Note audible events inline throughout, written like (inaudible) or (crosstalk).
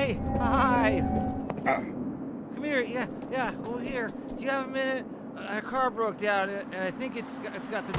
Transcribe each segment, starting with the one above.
Hey, hi. Uh. Come here. Yeah, yeah. Over here. Do you have a minute? Uh, Our car broke down, and I think it's got- it's got to.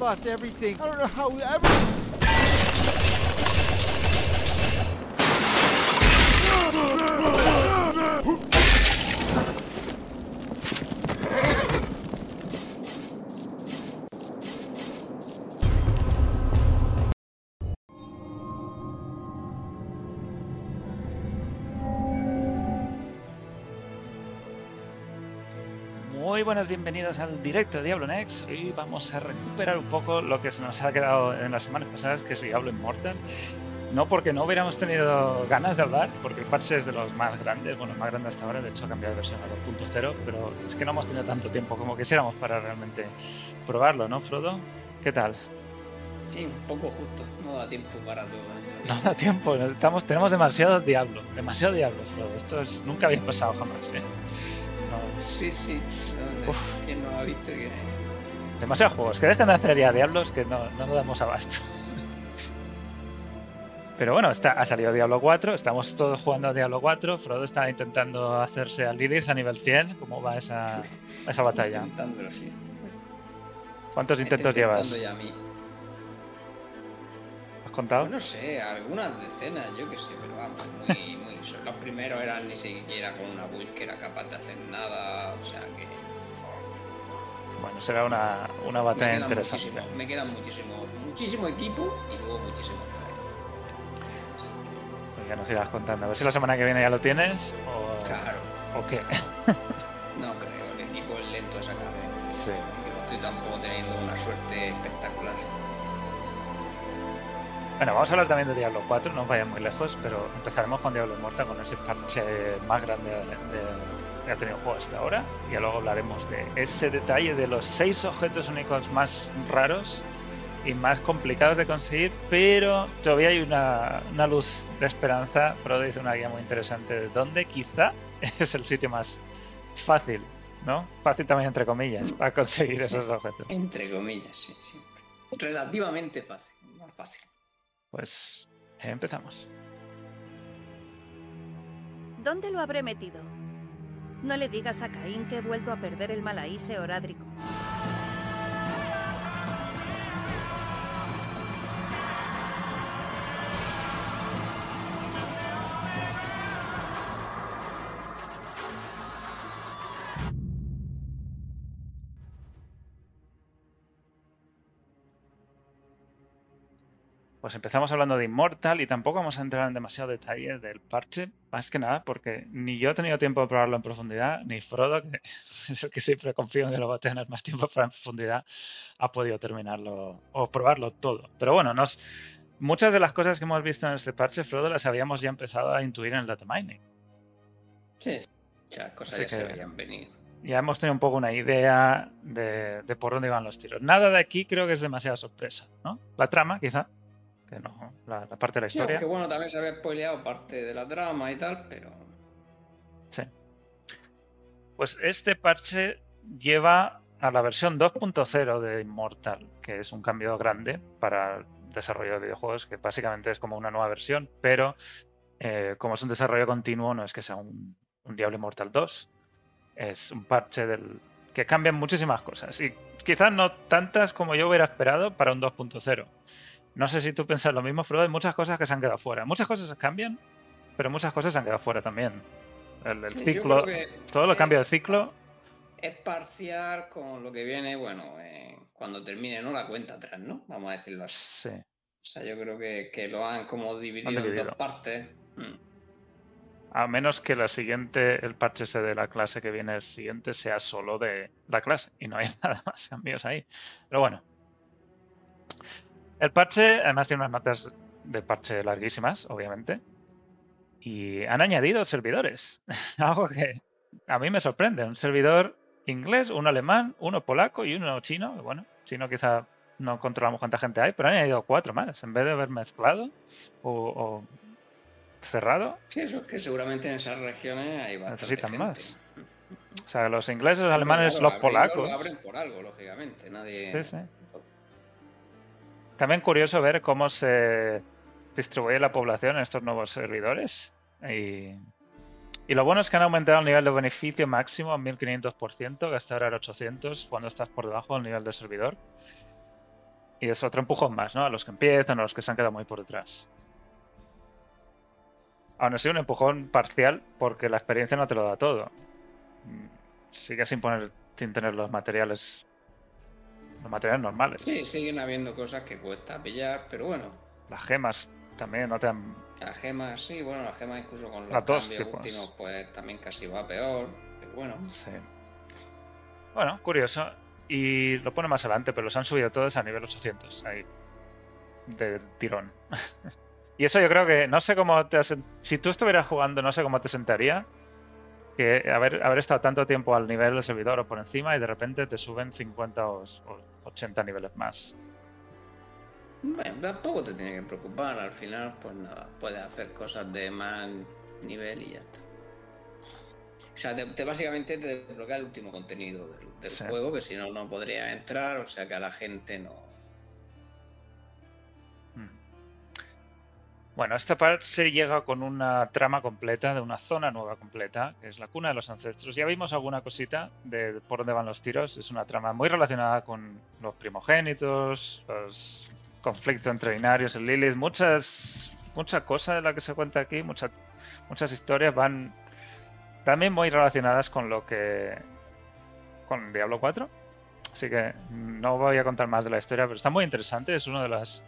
Almost lost everything. I don't know how we ever. Buenas, bienvenidos al directo de Diablo Next. Hoy vamos a recuperar un poco lo que se nos ha quedado en las semanas pasadas, que es Diablo Immortal. No porque no hubiéramos tenido ganas de hablar, porque el parche es de los más grandes, bueno, el más grande hasta ahora, de hecho ha cambiado de versión a 2.0, pero es que no hemos tenido tanto tiempo como quisiéramos para realmente probarlo, ¿no, Frodo? ¿Qué tal? Sí, un poco justo. No da tiempo para todo. ¿eh? No da tiempo, estamos, tenemos demasiado Diablo, demasiado Diablo, Frodo. Esto es, nunca había pasado jamás, ¿eh? No, Sí, sí. Uf. ¿Quién no ha visto que.? Demasiados juegos, que dejen de hacer ya Diablos que no, no nos damos abasto. Pero bueno, está, ha salido Diablo 4, estamos todos jugando a Diablo 4, Frodo está intentando hacerse al Lilith a nivel 100, ¿cómo va esa, esa batalla? Sí. ¿Cuántos intentos llevas? ya a mí. ¿Has contado? Pues no sé, algunas decenas, yo que sé, pero vamos, muy, (laughs) muy. Los primeros eran ni siquiera con una build que era capaz de hacer nada, o sea que. Bueno, será una, una Me batalla quedan interesante. muchísimo, me quedan muchísimo, muchísimo equipo y luego muchísimo traje. Pues ya nos irás contando. A ver si la semana que viene ya lo tienes o, Claro, o qué. (laughs) Bueno, vamos a hablar también de Diablo 4, no vayan muy lejos, pero empezaremos con Diablo Immortal, con ese parche más grande de- de- que ha tenido el juego hasta ahora. Y luego hablaremos de ese detalle de los seis objetos únicos más raros y más complicados de conseguir, pero todavía hay una, una luz de esperanza. Frodo dice una guía muy interesante de dónde quizá (laughs) es el sitio más fácil, ¿no? Fácil también entre comillas, para conseguir esos objetos. Entre comillas, sí, siempre. Relativamente fácil, más fácil. Pues empezamos. ¿Dónde lo habré metido? No le digas a Caín que he vuelto a perder el malaíse orádrico. Pues empezamos hablando de Immortal y tampoco vamos a entrar en demasiado detalle del parche, más que nada porque ni yo he tenido tiempo de probarlo en profundidad, ni Frodo, que (laughs) es el que siempre confío en que lo va a tener más tiempo para en profundidad, ha podido terminarlo o probarlo todo. Pero bueno, nos, muchas de las cosas que hemos visto en este parche, Frodo, las habíamos ya empezado a intuir en el data mining. Sí, muchas cosas ya se veían venir. Ya hemos tenido un poco una idea de, de por dónde iban los tiros. Nada de aquí creo que es demasiada sorpresa, ¿no? La trama, quizá, que no, la, la parte de la Sí, historia. aunque bueno, también se había spoileado parte de la trama y tal, pero. Sí. Pues este parche lleva a la versión 2.0 de Immortal, que es un cambio grande para el desarrollo de videojuegos, que básicamente es como una nueva versión, pero eh, como es un desarrollo continuo, no es que sea un, un Diablo Immortal 2, es un parche del que cambian muchísimas cosas y quizás no tantas como yo hubiera esperado para un 2.0. No sé si tú piensas lo mismo, Frodo, hay muchas cosas que se han quedado fuera. Muchas cosas cambian, pero muchas cosas se han quedado fuera también. El, el Sí, yo ciclo, que todo lo es- cambio de ciclo, Es parcial con lo que viene, bueno, eh, cuando termine, ¿no? La cuenta atrás, ¿no? Vamos a decirlo así. sí. O sea, yo creo que, que lo han como dividido, en dividido. dos partes. Mm. A menos que la siguiente, el parche ese de la clase que viene el siguiente sea solo de la clase y no hay (laughs) nada más cambios ahí. Pero bueno. El parche, además, tiene unas notas de parche larguísimas, obviamente. Y han añadido servidores. (laughs) Algo que a mí me sorprende. Un servidor inglés, uno alemán, uno polaco y uno chino. Bueno, chino quizá no controlamos cuánta gente hay, pero han añadido cuatro más. En vez de haber mezclado o, o cerrado, Sí, eso es que seguramente en esas regiones hay bastante necesitan gente. más. O sea, los ingleses, los alemanes, Claro, los polacos. Lo abren por algo, lógicamente. Nadie... Sí, sí. También curioso ver cómo se distribuye la población en estos nuevos servidores. Y, y lo bueno es que han aumentado el nivel de beneficio máximo a 1500%, que hasta ahora era 800 cuando estás por debajo del nivel de servidor. Y es otro empujón más, ¿no? A los que empiezan, a los que se han quedado muy por detrás. Aún así, un empujón parcial porque la experiencia no te lo da todo. Mm, Sigue sin poner, sin tener los materiales, los materiales normales. Sí, siguen habiendo cosas que cuesta pillar, pero bueno, Las gemas también no te han... las gemas sí, bueno, las gemas incluso con los Las dos cambios tipos. últimos, pues también casi va peor, pero bueno. Sí. Bueno, curioso. Y lo pone más adelante, pero los han subido todos a nivel 800. Ahí. De tirón. (laughs) y eso yo creo que... No sé cómo te... has- Si tú estuvieras jugando, no sé cómo te sentaría. Que haber, haber estado tanto tiempo al nivel del servidor o por encima y de repente te suben 50 o, o 80 niveles más. Bueno, tampoco te tiene que preocupar, al final, pues nada, puedes hacer cosas de más nivel y ya está. O sea, te, te- básicamente te desbloquea el último contenido del, del Sí. juego, que si no, no podría entrar, o sea que a la gente no. Bueno, esta parte llega con una trama completa de una zona nueva completa, que es la cuna de los ancestros. Ya vimos alguna cosita de por dónde van los tiros. Es una trama muy relacionada con los primogénitos, los conflictos entre binarios en Lilith, muchas mucha cosa de la que se cuenta aquí, muchas muchas historias van también muy relacionadas con lo que con Diablo 4. Así que no voy a contar más de la historia, pero está muy interesante. Es una de las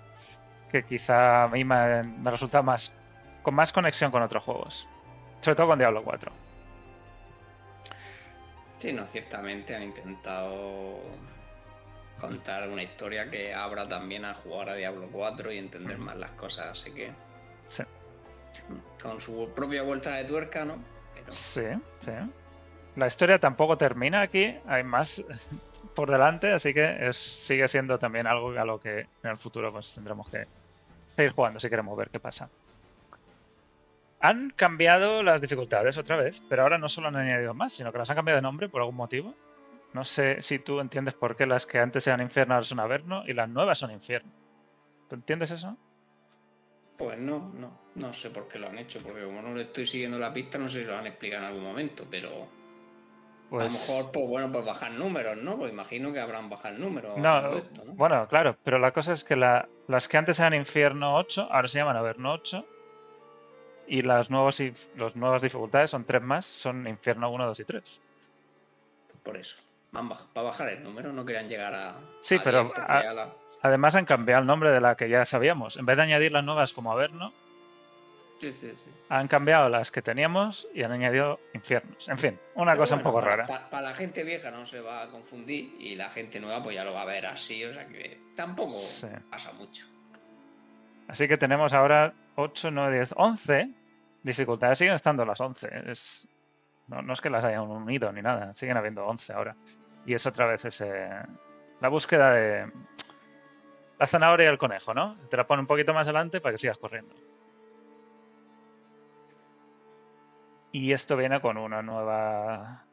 que quizá a mí me, me resulta más con más conexión con otros juegos. Sobre todo con Diablo 4. Sí, no, ciertamente han intentado contar una historia que abra también a jugar a Diablo 4 y entender más las cosas, así que. Sí. Con su propia vuelta de tuerca, ¿no? Pero Sí, sí. La historia tampoco termina aquí, hay más por delante, así que es- sigue siendo también algo a lo que en el futuro pues tendremos que seguir jugando si queremos ver qué pasa. Han cambiado las dificultades otra vez, pero ahora no solo han añadido más, sino que las han cambiado de nombre por algún motivo. No sé si tú entiendes por qué las que antes eran infierno ahora son averno y las nuevas son infierno. ¿Tú entiendes eso? Pues no, no, no sé por qué lo han hecho, porque como no le estoy siguiendo la pista, no sé si lo han explicado en algún momento, pero a lo Pues mejor, pues bueno, pues bajar números, ¿no? Pues imagino que habrán bajado números. No, haciendo esto, ¿no? bueno, claro, pero la cosa es que la- las que antes eran Infierno 8, ahora se llaman Averno 8. Y las nuevas, dif- las nuevas dificultades son tres más, son Infierno 1, 2 y 3. Por eso. Van baj- para bajar el número, no querían llegar a. Sí, a pero 10, porque a- ya la- Además han cambiado el nombre de la que ya sabíamos. En vez de añadir las nuevas como Averno, Sí, sí, sí. han cambiado las que teníamos y han añadido Infiernos. En fin, una Pero cosa un poco para, rara. pa- Para, la gente vieja no se va a confundir y la gente nueva pues ya lo va a ver así, o sea que tampoco Sí. pasa mucho. Así que tenemos ahora 8, 9, 10, 11. Dificultades siguen estando las 11. Es... No, no es que las hayan unido ni nada, siguen habiendo 11 ahora. Y es otra vez ese... la búsqueda de la zanahoria y el conejo, ¿no? Te la pone un poquito más adelante para que sigas corriendo. Y esto viene con una nueva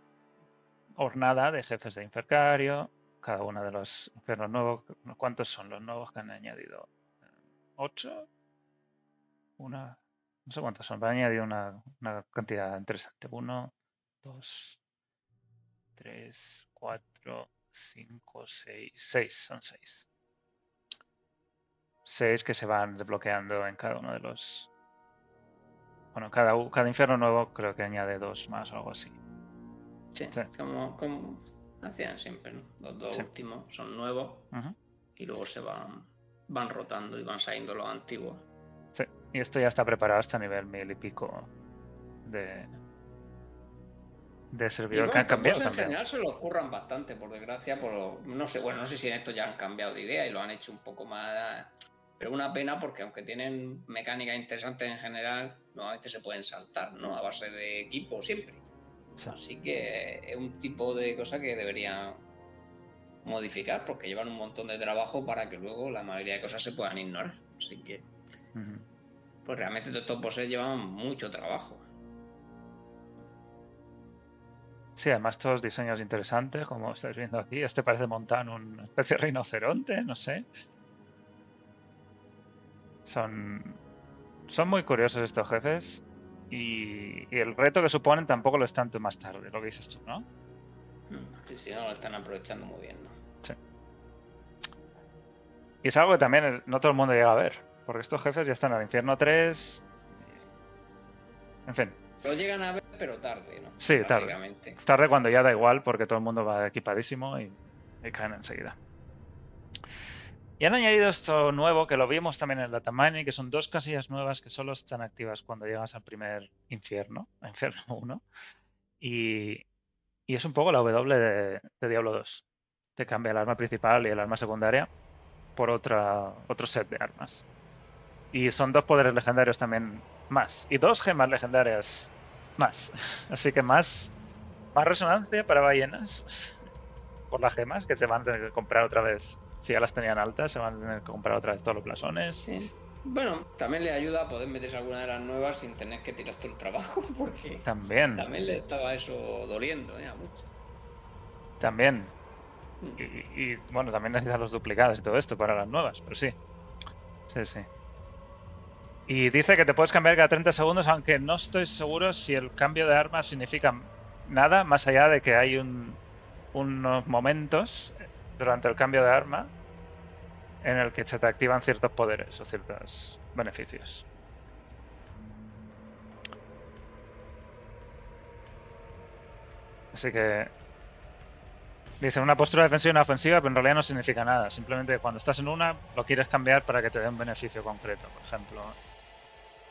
hornada de jefes de Infercario. Cada uno de los infiernos nuevos. ¿Cuántos son los nuevos que han añadido? ¿Ocho? Una. No sé cuántos son, pero han añadido una, una cantidad interesante. Uno, dos, tres, cuatro, cinco, seis. Seis, son seis. Seis que se van desbloqueando en cada uno de los. Bueno, cada, cada infierno nuevo creo que añade dos más o algo así. Sí, Sí. Como, como hacían siempre, ¿no? Los dos Sí. últimos son nuevos y luego se van, van rotando y van saliendo los antiguos. Sí, y esto ya está preparado hasta nivel mil y pico de, de servidor bueno, que han cambiado en general se lo curran bastante, por desgracia, por no sé, bueno, no sé si en esto ya han cambiado de idea y lo han hecho un poco más Pero una pena porque aunque tienen mecánicas interesantes en general, normalmente se pueden saltar, ¿no? A base de equipo siempre. Sí. Así que es un tipo de cosa que deberían modificar porque llevan un montón de trabajo para que luego la mayoría de cosas se puedan ignorar. Así que, pues realmente todos estos bosses llevan mucho trabajo. Sí, además todos diseños interesantes, como estáis viendo aquí. Este parece montado en una especie de rinoceronte, no sé. Son, son muy curiosos estos jefes. Y, y el reto que suponen tampoco lo es tanto más tarde, lo que dices tú, ¿no? Sí, sí, no lo están aprovechando muy bien, ¿no? Y es algo que también no todo el mundo llega a ver. Porque estos jefes ya están al infierno 3. En fin, Lo llegan a ver, pero tarde, ¿no? Sí, tarde. Tarde cuando ya da igual porque todo el mundo va equipadísimo y, y caen enseguida. Y han añadido esto nuevo que lo vimos también en la Tamani, que son dos casillas nuevas que solo están activas cuando llegas al primer infierno, (laughs) infierno 1. Y, y es un poco la W de, de Diablo 2. Te cambia el arma principal y el arma secundaria por otra, otro set de armas. Y son dos poderes legendarios también más. Y dos gemas legendarias más. (laughs) Así que más, más resonancia para ballenas (laughs) por las gemas que se van a tener que comprar otra vez. Si ya las tenían altas, se van a tener que comprar otra vez todos los blasones. Sí. Bueno, también le ayuda a poder meterse alguna de las nuevas sin tener que tirar todo el trabajo, (laughs) porque También, también le estaba eso doliendo, ¿eh? A mucho. también. Y, y, bueno, también necesitan los duplicados y todo esto para las nuevas, pero sí. Sí, sí. Y dice que te puedes cambiar cada 30 segundos, aunque no estoy seguro si el cambio de arma significa nada, más allá de que hay un, unos momentos durante el cambio de arma en el que se te activan ciertos poderes o ciertos beneficios. Así que Dice una postura defensiva y una ofensiva, pero en realidad no significa nada. Simplemente cuando estás en una, lo quieres cambiar para que te dé un beneficio concreto. Por ejemplo,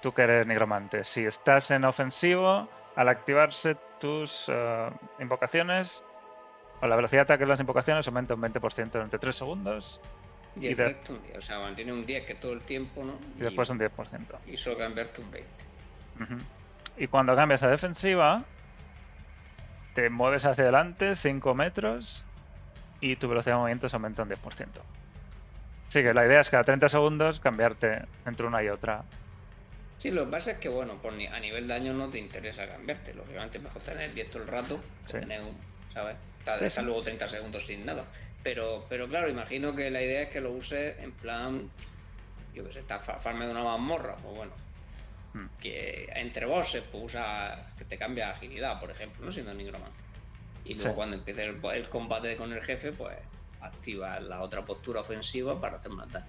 tú que eres nigromante, si estás en ofensivo, al activarse tus eh, invocaciones, o la velocidad de ataque de las invocaciones aumenta un 20% durante 3 segundos Y Y el de- resto un 10. O sea, mantiene un 10 que todo el tiempo, ¿no? y después un 10%. Y solo cambiarte un 20. Ujú. Y cuando cambias a defensiva, te mueves hacia adelante 5 metros y tu velocidad de movimiento se aumenta un 10%. Así que la idea es cada 30 segundos cambiarte entre una y otra. Sí, lo que pasa es que, bueno, por ni- a nivel daño no te interesa cambiarte. Lógicamente es mejor tener 10 todo el rato que Sí. tener un, ¿sabes? Sí, sí. luego 30 segundos sin nada. Pero, pero claro, imagino que la idea es que lo uses en plan, yo que sé, está fa- farme de una mazmorra, pues bueno. Hmm. Que entre bosses, pues usa, que te cambia agilidad, por ejemplo, no siendo nigromante. Y luego Sí. cuando empiece el, el combate con el jefe, pues activa la otra postura ofensiva para hacer más daño.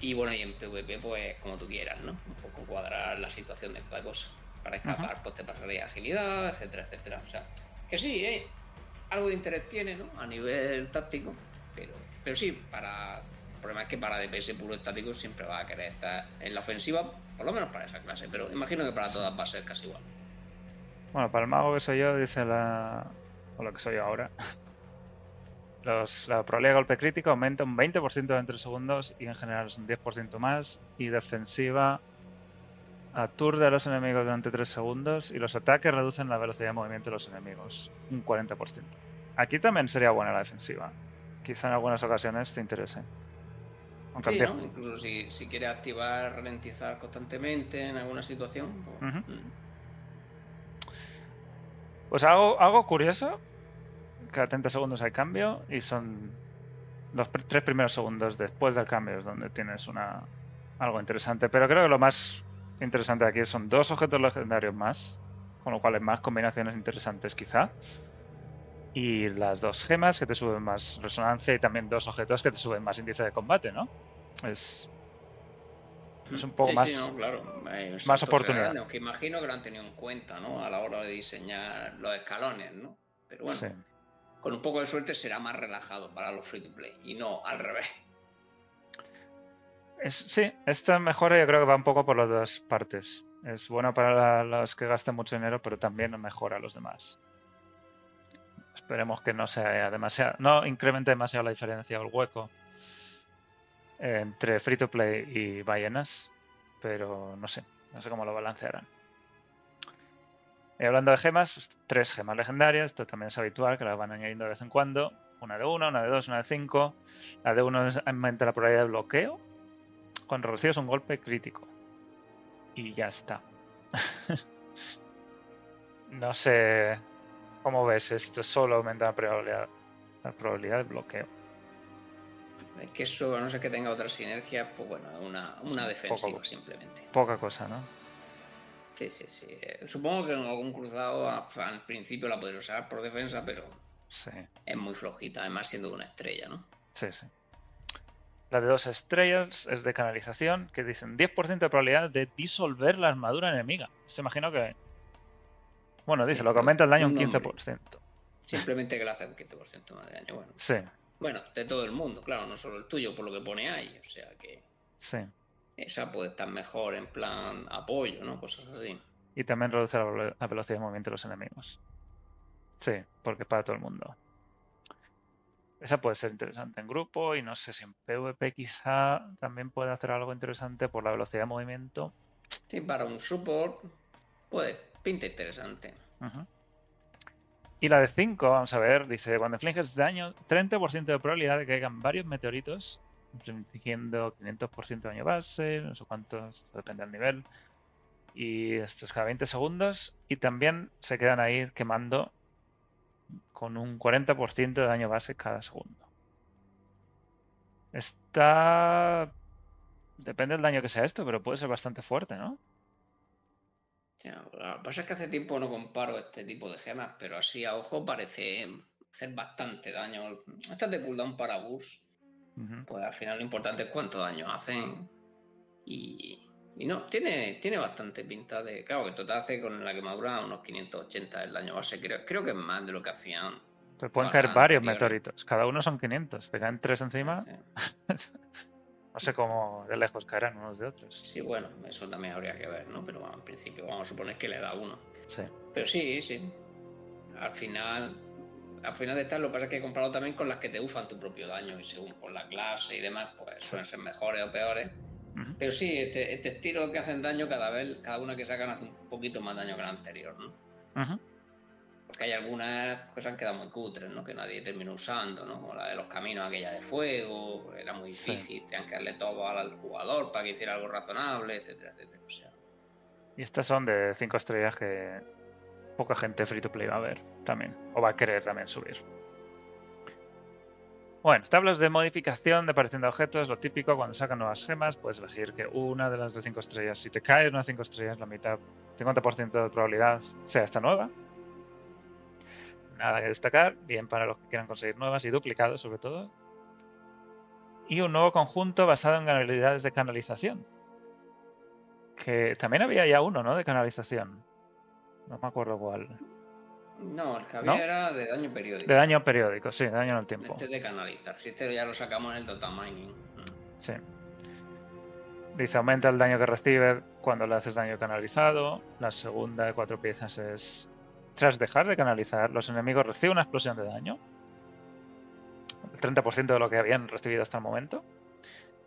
Y bueno, y en PvP, pues como tú quieras, ¿no? Un poco cuadrar la situación de cada cosa. Para escapar, pues te pasaría agilidad, etcétera, etcétera. O sea, que sí, ¿eh? Algo de interés tiene, ¿no? A nivel táctico. Pero, pero sí, para. El problema es que para DPS puro estático siempre va a querer estar en la ofensiva, por lo menos para esa clase. Pero imagino que para todas va a ser casi igual. Bueno, para el mago que soy yo, dice la. o lo que soy yo ahora. (laughs) Los, la probabilidad de golpe crítico aumenta un 20% en 3 segundos y en general es un 10% más. Y defensiva aturde a los enemigos durante 3 segundos y los ataques reducen la velocidad de movimiento de los enemigos un 40%. Aquí también sería buena la defensiva. Quizá en algunas ocasiones te interese. Aunque Sí. Incluso si, si quieres activar, ralentizar constantemente en alguna situación. pues, Ujú. mm. Pues algo, algo curioso, cada 30 segundos hay cambio y son los pr- tres primeros segundos después del cambio es donde tienes una algo interesante. Pero creo que lo más interesante aquí son dos objetos legendarios más, con lo cual hay más combinaciones interesantes quizá. Y las dos gemas que te suben más resonancia y también dos objetos que te suben más índice de combate, ¿no? Es, es un poco Sí, más... sí, no, claro. Hay un más oportunidad. grande, Aunque imagino que lo han tenido en cuenta, ¿no? A la hora de diseñar los escalones, ¿no? Pero bueno, sí. con un poco de suerte será más relajado para los free to play y no al revés. Es- sí, esta mejora yo creo que va un poco por las dos partes. Es bueno para los que gastan mucho dinero, pero también mejora a los demás. Esperemos que no sea demasiado, no incremente demasiado la diferencia o el hueco entre free to play y ballenas, pero no sé, no sé cómo lo balancearán. Y hablando de gemas, pues, tres gemas legendarias, esto también es habitual, que las van añadiendo de vez en cuando. Una de 1, una de 2, una de 5. La de 1 aumenta la probabilidad de bloqueo cuando recibes un golpe crítico. Y ya está. (laughs) no sé cómo ves esto, solo aumenta la probabilidad, la probabilidad de bloqueo. Es que eso, a no ser que tenga otra sinergia, pues bueno, una, una defensiva poco. simplemente. Poca cosa, ¿no? Sí, sí, sí. Eh, Supongo que en algún cruzado al principio la podría usar por defensa, pero Sí, es muy flojita, además siendo una estrella, ¿no? sí, sí. La de dos estrellas es de canalización, que dicen 10% de probabilidad de disolver la armadura enemiga. Se imagino que... Bueno, dice, Sí, lo que aumenta el daño un un nombre. 15%. Simplemente que le hace un 15% más de daño. Bueno, Sí, bueno, de todo el mundo, claro, no solo el tuyo, por lo que pone ahí. O sea que sí. esa puede estar mejor en plan apoyo, ¿no? Cosas así. Y también reduce la, la velocidad de movimiento de los enemigos. Sí, porque es para todo el mundo. Esa puede ser interesante en grupo y no sé si en PvP quizá también puede hacer algo interesante por la velocidad de movimiento. Sí, para un support, pues pinta interesante. Y la de 5, vamos a ver, dice, cuando infliges daño, 30% de probabilidad de que caigan varios meteoritos, infligiendo 500% de daño base, no sé cuántos, depende del nivel. Y esto es cada 20 segundos. Y también se quedan ahí quemando con un 40% de daño base cada segundo. Está... Depende del daño que sea esto, pero puede ser bastante fuerte, ¿no? Ya, lo que pasa es que hace tiempo no comparo este tipo de gemas, pero así a ojo parece hacer bastante daño. Estas de cooldown para bus, pues al final lo importante es cuánto daño hacen. Y, y no, tiene, tiene bastante pinta de. Claro, que total hace con la quemadura unos 580 el daño base. Creo, creo que es más de lo que hacían. Te pueden caer varios meteoritos. Cada uno son 500. Te caen tres encima. Sí. (laughs) No sé cómo de lejos caerán unos de otros. Sí, bueno, eso también habría que ver, ¿no? Pero bueno, en principio vamos a suponer que le da uno. Sí. Pero sí, sí. Al final, al final de estar, lo que pasa es que he comparado también con las que te ufan tu propio daño y según por la clase y demás, pues suelen ser mejores o peores. Pero sí, este, este estilo que hacen daño cada vez, cada una que sacan hace un poquito más daño que la anterior, ¿no? Porque hay algunas que se han quedado muy cutres, ¿no? Que nadie terminó usando, ¿no? Como la de los caminos aquella de fuego, era muy Sí. difícil, tenían que darle todo al jugador para que hiciera algo razonable, etcétera, etcétera. O sea, Y estas son de 5 estrellas que poca gente free to play va a ver también. O va a querer también subir. Bueno, tablas de modificación de aparición de objetos, lo típico cuando sacan nuevas gemas, puedes elegir que una de las de 5 estrellas, si te cae una de 5 estrellas, la mitad, 50% de probabilidad sea esta nueva. Nada que destacar, bien para los que quieran conseguir nuevas y duplicados sobre todo. Y un nuevo conjunto basado en habilidades de canalización. Que también había ya uno, ¿no? De canalización. No me acuerdo cuál. No, el que ¿No? había era de daño periódico. De daño periódico, sí, de daño en el tiempo. Este de canalizar. Si este ya lo sacamos en el data mining. Sí. Dice, aumenta el daño que recibe cuando le haces daño canalizado. La segunda de cuatro piezas es, tras dejar de canalizar, los enemigos reciben una explosión de daño. El 30% de lo que habían recibido hasta el momento.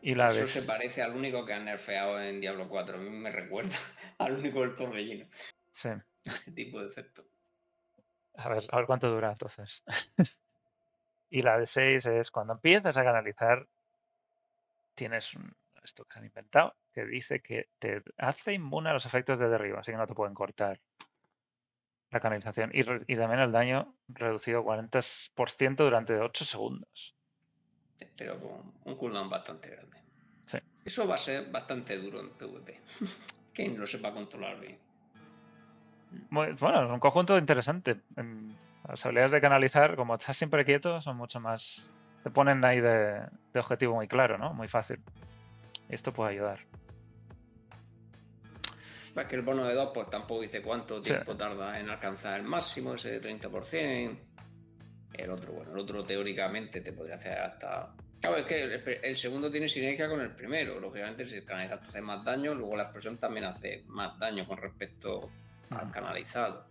Y la Eso de... se parece al único que han nerfeado en Diablo 4. A mí me recuerda (laughs) al único del torbellino. Sí. Ese tipo de efecto. A ver, a ver cuánto dura entonces. (laughs) y la de 6 es cuando empiezas a canalizar, tienes un- esto que se han inventado, que dice que te hace inmune a los efectos de derribo, así que no te pueden cortar la canalización. Y, re- y también el daño reducido 40% durante 8 segundos. Pero con un cooldown bastante grande. Sí. Eso va a ser bastante duro en PvP. (laughs) Quien lo sepa controlar bien. Muy- bueno, un conjunto interesante. Las habilidades de canalizar, como estás siempre quieto, son mucho más... Te ponen ahí de, de objetivo muy claro, ¿no? Muy fácil. Esto puede ayudar. Es que el bono de 2 pues tampoco dice cuánto Sí. tiempo tarda en alcanzar el máximo, ese 30%. El otro, bueno, el otro teóricamente te podría hacer hasta... Claro, es que el, el segundo tiene sinergia con el primero. Lógicamente, si el canalizado hace más daño, luego la explosión también hace más daño con respecto canalizado.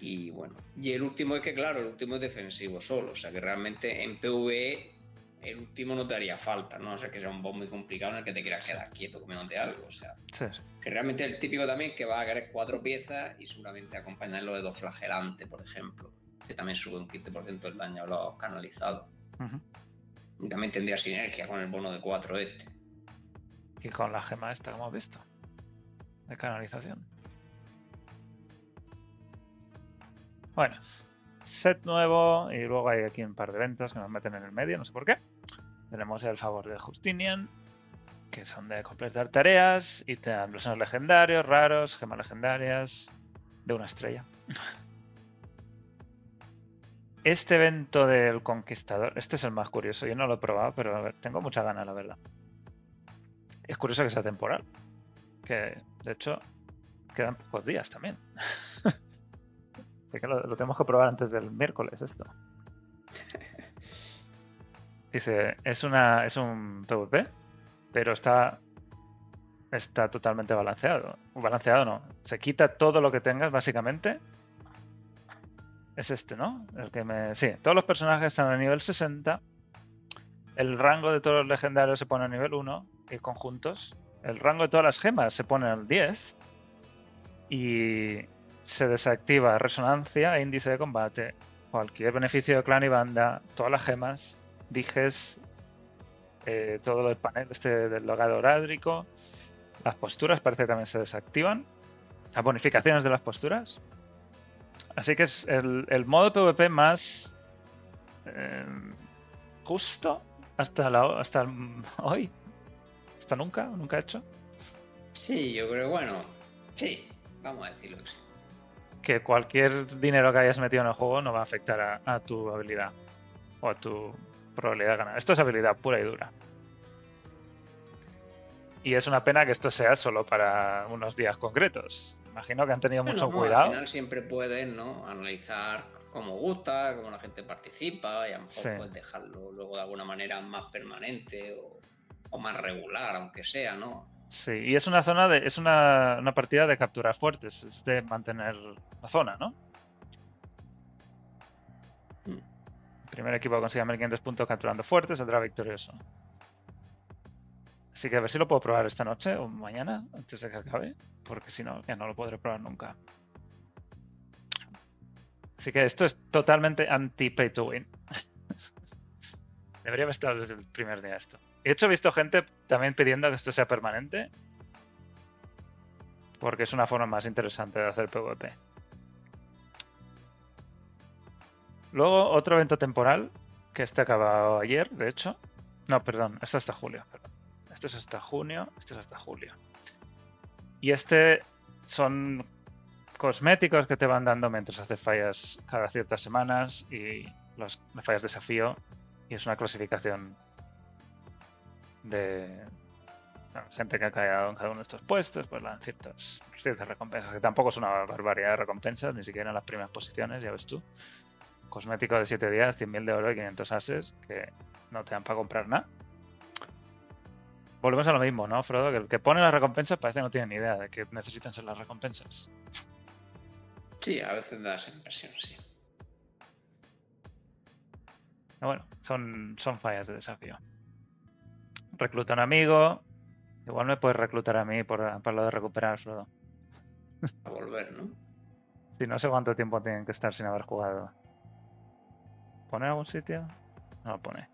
Y bueno, y el último es que, claro, el último es defensivo solo. O sea que realmente en PvE el último no te haría falta, ¿no? O sea, que sea un boss muy complicado en el que te quieras quedar quieto comiéndote algo. O sea, Sí, que realmente el típico también que va a querer cuatro piezas y seguramente acompañarlo de dos flagelantes, por ejemplo, que también sube un 15% el daño a los canalizados. Y también tendría sinergia con el bono de 4 este. Y con la gema esta que hemos visto. De canalización. Bueno. Set nuevo. Y luego hay aquí un par de ventas que nos meten en el medio, no sé por qué. Tenemos el favor de Justinian. Que son de completar tareas. Y te dan blusons legendarios, raros, gemas legendarias. De una estrella. (laughs) Este evento del conquistador, este es el más curioso. Yo no lo he probado, pero tengo mucha gana, la verdad. Es curioso que sea temporal. Que, de hecho, quedan pocos días también. (laughs) Así que lo, lo tenemos que probar antes del miércoles esto. (laughs) Dice, es una es un PvP, pero está está totalmente balanceado. Balanceado no. Se quita todo lo que tengas, básicamente. Es este, ¿no? El que me. Sí, todos los personajes están a nivel 60. El rango de todos los legendarios se pone a nivel 1 y conjuntos. El rango de todas las gemas se pone al 10. Y se desactiva resonancia e índice de combate. Cualquier beneficio de clan y banda, todas las gemas, dijes, eh, todo el panel este del logado orádrico. Las posturas parece que también se desactivan. Las bonificaciones de las posturas. Así que es el, modo PvP más eh, justo hasta, la, hasta el- (laughs) hoy. Hasta nunca, nunca hecho. Sí, yo creo, bueno, sí, vamos a decirlo. Que cualquier dinero que hayas metido en el juego no va a afectar a, a tu habilidad o a tu probabilidad de ganar. Esto es habilidad pura y dura. Y es una pena que esto sea solo para unos días concretos. Imagino que han tenido mucho Bueno, cuidado. Al final siempre puedes, ¿no? Analizar cómo gusta, cómo la gente participa y a lo mejor Sí. puedes dejarlo luego de alguna manera más permanente o, o más regular, aunque sea, ¿no? Sí, y es una zona de. es una, una partida de capturar fuertes, es de mantener la zona, ¿no? Mm. El primer equipo consigue 1500 puntos capturando fuertes, saldrá victorioso. Así que a ver si lo puedo probar esta noche o mañana, antes de que acabe, porque si no, ya no lo podré probar nunca. Así que esto es totalmente anti-pay to win. (laughs) Debería haber estado desde el primer día esto. De hecho he visto gente también pidiendo que esto sea permanente. Porque es una forma más interesante de hacer PvP. Luego otro evento temporal, que este acabado ayer, de hecho. No, perdón, esto es hasta julio. Este es hasta junio, este es hasta julio. Y este son cosméticos que te van dando mientras haces fallas cada ciertas semanas y las fallas desafío. Y es una clasificación de bueno, gente que ha caído en cada uno de estos puestos, pues dan ciertas, ciertas recompensas, que tampoco es una barbaridad de recompensas, ni siquiera en las primeras posiciones, ya ves tú. Cosmético de 7 días, 100.000 de oro y 500 ases, que no te dan para comprar nada. Volvemos a lo mismo, ¿no, Frodo? Que el que pone las recompensas parece que no tiene ni idea de que necesitan ser las recompensas. Sí, a veces da esa impresión, sí. Bueno, son, son fallas de desafío. Recluta un amigo. Igual me puedes reclutar a mí por, por lo de recuperar, Frodo. A volver, ¿no? Si no sé cuánto tiempo tienen que estar sin haber jugado. ¿Pone algún sitio? No lo pone.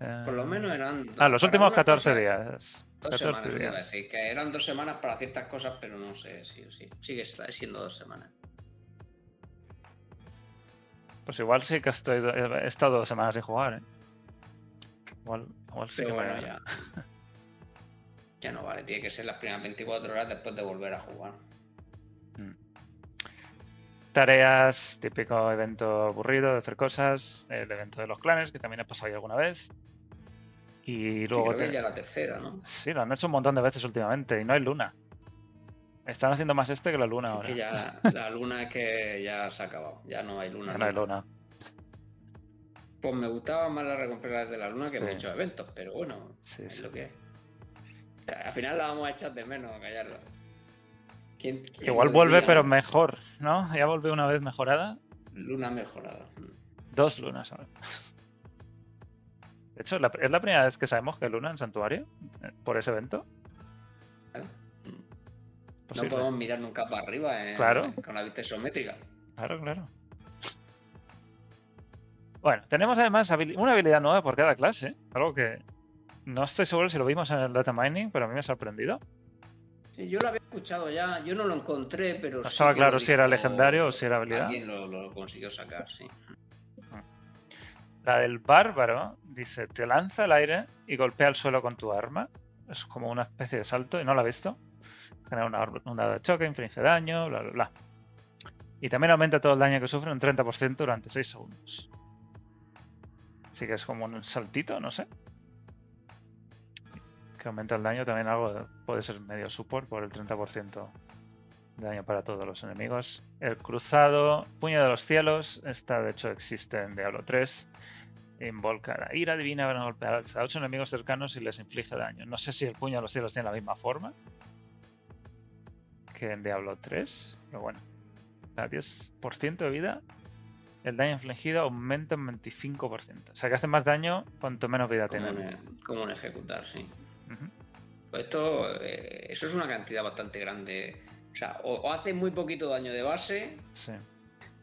Eh, Por lo menos eran. Ah, los últimos una 14 cosa- días. Dos 14 semanas, días. decir, que eran dos semanas para ciertas cosas, pero no sé si o sí. Sigue siendo dos semanas. Pues igual sí que estoy, he estado dos semanas sin jugar, ¿eh? Igual, igual sí que bueno, ya. (laughs) Ya no vale, tiene que ser las primeras 24 horas después de volver a jugar. Tareas, típico evento aburrido de hacer cosas. El evento de los clanes, que también he pasado ya alguna vez. Y Sí, luego. creo que te- ya la tercera, ¿no? Sí, lo han hecho un montón de veces últimamente y no hay luna. Están haciendo más este que la luna Así ahora. que ya la luna es que ya se ha acabado. Ya no hay luna. (laughs) Ya no hay luna. Pues me gustaban más las recompensas de la luna que Sí. muchos eventos, pero bueno, Sí, es sí. lo que es. O sea, Al final la vamos a echar de menos a callarla. ¿Quién- quién Igual vuelve, pero mejor, ¿no? Ya volvió una vez mejorada. Luna mejorada. Dos lunas ahora. De hecho, la- es la primera vez que sabemos que Luna en Santuario, eh, por ese evento. ¿Vale? No podemos mirar nunca para arriba en- Claro. con la vista isométrica. Claro, claro. Bueno, tenemos además habili- una habilidad nueva por cada clase, algo que no estoy seguro si lo vimos en el data mining, pero a mí me ha sorprendido. Sí, yo lo había escuchado ya, yo no lo encontré, pero. No estaba claro si era legendario o si era habilidad. Alguien lo, lo consiguió sacar, sí. La del bárbaro dice, te lanza al aire y golpea el suelo con tu arma. Es como una especie de salto y no lo ha visto. Genera una onda de choque, inflige daño, bla, bla, bla. Y también aumenta todo el daño que sufre un 30% durante 6 segundos. Así que es como un saltito, no sé. Que aumenta el daño también algo, de- puede ser medio support por el 30% de daño para todos los enemigos. El cruzado, puño de los cielos, esta de hecho existe en Diablo 3. Invoca la ira divina para golpear a 8 enemigos cercanos y les inflige daño. No sé si el puño de los cielos tiene la misma forma que en Diablo 3, pero bueno. A 10% de vida, el daño infligido aumenta un 25%. O sea que hace más daño cuanto menos vida Como tiene. un, como un ejecutar, sí. Pues esto, eh, eso es una cantidad bastante grande. O sea, o, o hace muy poquito daño de base, Sí.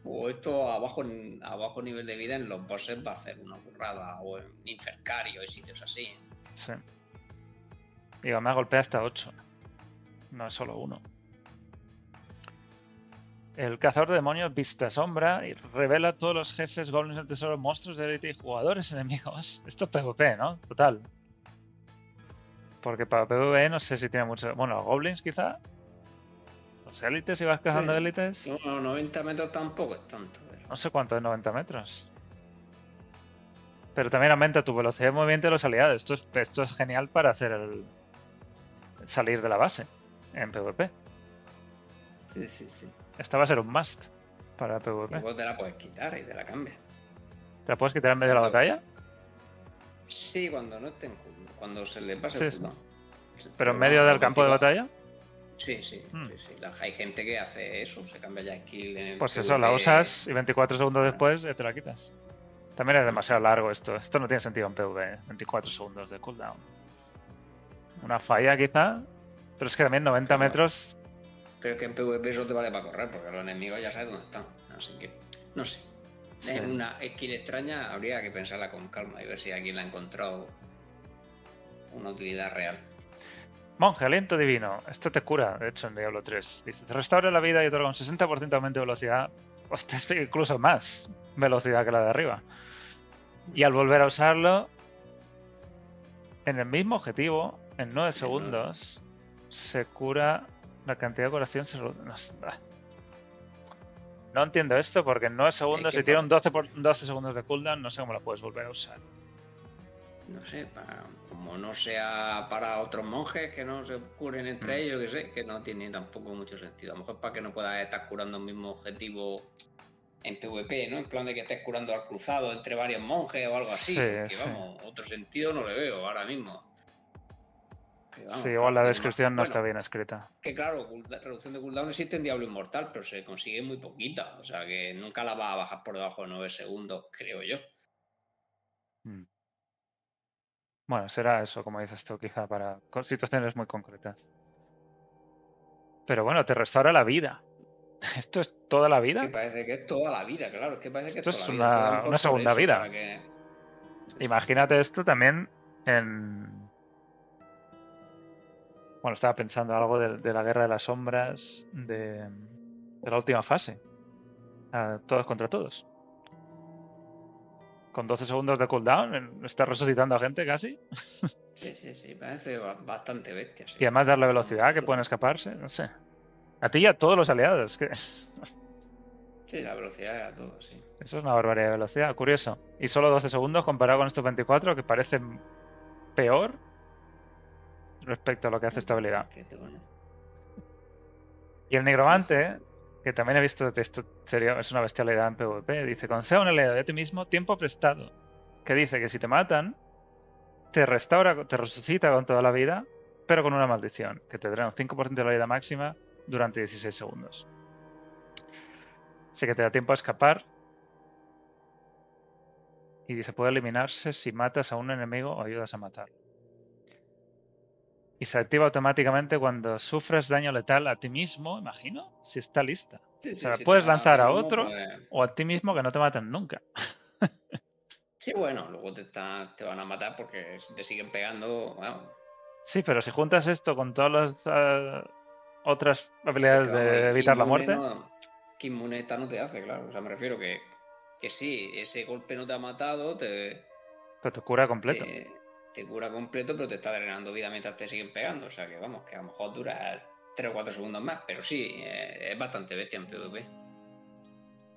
o esto a bajo, a bajo nivel de vida en los bosses va a hacer una burrada, o en Infercario y sitios así. Sí. Y además golpea hasta 8. No es solo uno. El cazador de demonios vista sombra y revela a todos los jefes, goblins del tesoro, monstruos de élite y jugadores enemigos. (laughs) Esto es PvP, ¿no? Total. Porque para PvE no sé si tiene mucho. Bueno, los goblins quizá. Los élites, si vas cazando Sí. élites. No, 90 metros tampoco es tanto. pero- No sé cuánto es 90 metros. Pero también aumenta tu velocidad de movimiento de los aliados. Esto es, esto es genial para hacer el salir de la base en PvP. Sí, sí, sí. Esta va a ser un must para PvP. luego te la puedes quitar y te la cambias. ¿Te la puedes quitar en medio de la batalla? Sí, cuando no esté en cooldown, Cuando se le pase Sí, el sí. cooldown. Sí, ¿Pero en medio del campo de 24 batalla? Sí, sí, Hmm. sí, sí. La- hay gente que hace eso, se cambia ya skill en Pues eso, la usas y 24 segundos después ya te la quitas. También es demasiado largo esto. Esto no tiene sentido en PvE. 24 segundos de cooldown. Una falla quizá. Pero es que también 90 Claro. metros Pero es que en PvP eso te vale para correr, porque los enemigos ya sabes dónde están. Así que, no sé. Sí. En una skill extraña habría que pensarla con calma y ver si alguien la ha encontrado una utilidad real. Monje, aliento divino. Esto te cura, de hecho, en Diablo 3. Dice, te restaura la vida y otorga un 60% de aumento de velocidad. Hostia, es (laughs) incluso más velocidad que la de arriba. Y al volver a usarlo, en el mismo objetivo, en 9 segundos, se cura la cantidad de curación. Se... No, entiendo esto porque en 9 segundos, que si tiene un 12, por- 12 segundos de cooldown, no sé cómo la puedes volver a usar. No sé, para- como no sea para otros monjes que no se curen Mm. entre ellos, que sé, que no tiene tampoco mucho sentido. A lo mejor para que no puedas estar curando el mismo objetivo en PvP, ¿no? En plan de que estés curando al cruzado entre varios monjes o algo así. Sí, porque, sí. vamos, otro sentido no le veo ahora mismo. Que, vamos, sí, igual la descripción no está bien escrita. Que claro, reducción de cooldown existe en Diablo Inmortal, pero se consigue muy poquita. O sea que nunca la va a bajar por debajo de 9 segundos, creo yo. Mm. Bueno, será eso, como dices tú, quizá para situaciones muy concretas. Pero bueno, te restaura la vida. (laughs) ¿Esto es toda la vida? Que parece que es toda la vida, claro. Que parece que Esto es es toda la vida. una- una segunda vida. que-. Imagínate esto también en... Bueno, estaba pensando algo de, de la guerra de las sombras, de, de la última fase. Ah, todos contra todos. Con 12 segundos de cooldown, está resucitando a gente casi. (laughs) Sí, sí, sí, parece ba- bastante bestia. sí. Y además darle velocidad, que pueden escaparse, no sé. A ti y a todos los aliados, que (laughs) Sí, la velocidad era todo, sí. eso es una barbaridad de velocidad, curioso. Y solo 12 segundos comparado con estos 24 que parecen peor respecto a lo que hace esta habilidad. Y el negromante, que también he visto esto sería, es una bestialidad en PvP, dice, concede un aliado de ti mismo tiempo prestado. Que dice que si te matan, te restaura, te resucita con toda la vida, pero con una maldición, que te drena un 5% de la vida máxima durante 16 segundos. Así que te da tiempo a escapar. Y dice, puede eliminarse si matas a un enemigo o ayudas a matar. Y se activa automáticamente cuando sufres daño letal a ti mismo, imagino, si está lista. Sí, O sea, sí, puedes lanzar a otro pues, o a ti mismo que no te maten nunca. (laughs) Sí, bueno, luego te, está- te van a matar porque te siguen pegando. Bueno, Sí, pero si juntas esto con todas las eh, otras habilidades de evitar la muerte, no- que inmune esta no te hace, claro. O sea, me refiero que, que sí, ese golpe no te ha matado, te, que te cura completo. te, te cura completo, pero te está drenando vida mientras te siguen pegando. O sea, que vamos, que a lo mejor dura 3 o 4 segundos más, pero sí, eh, es bastante bestia en PvP.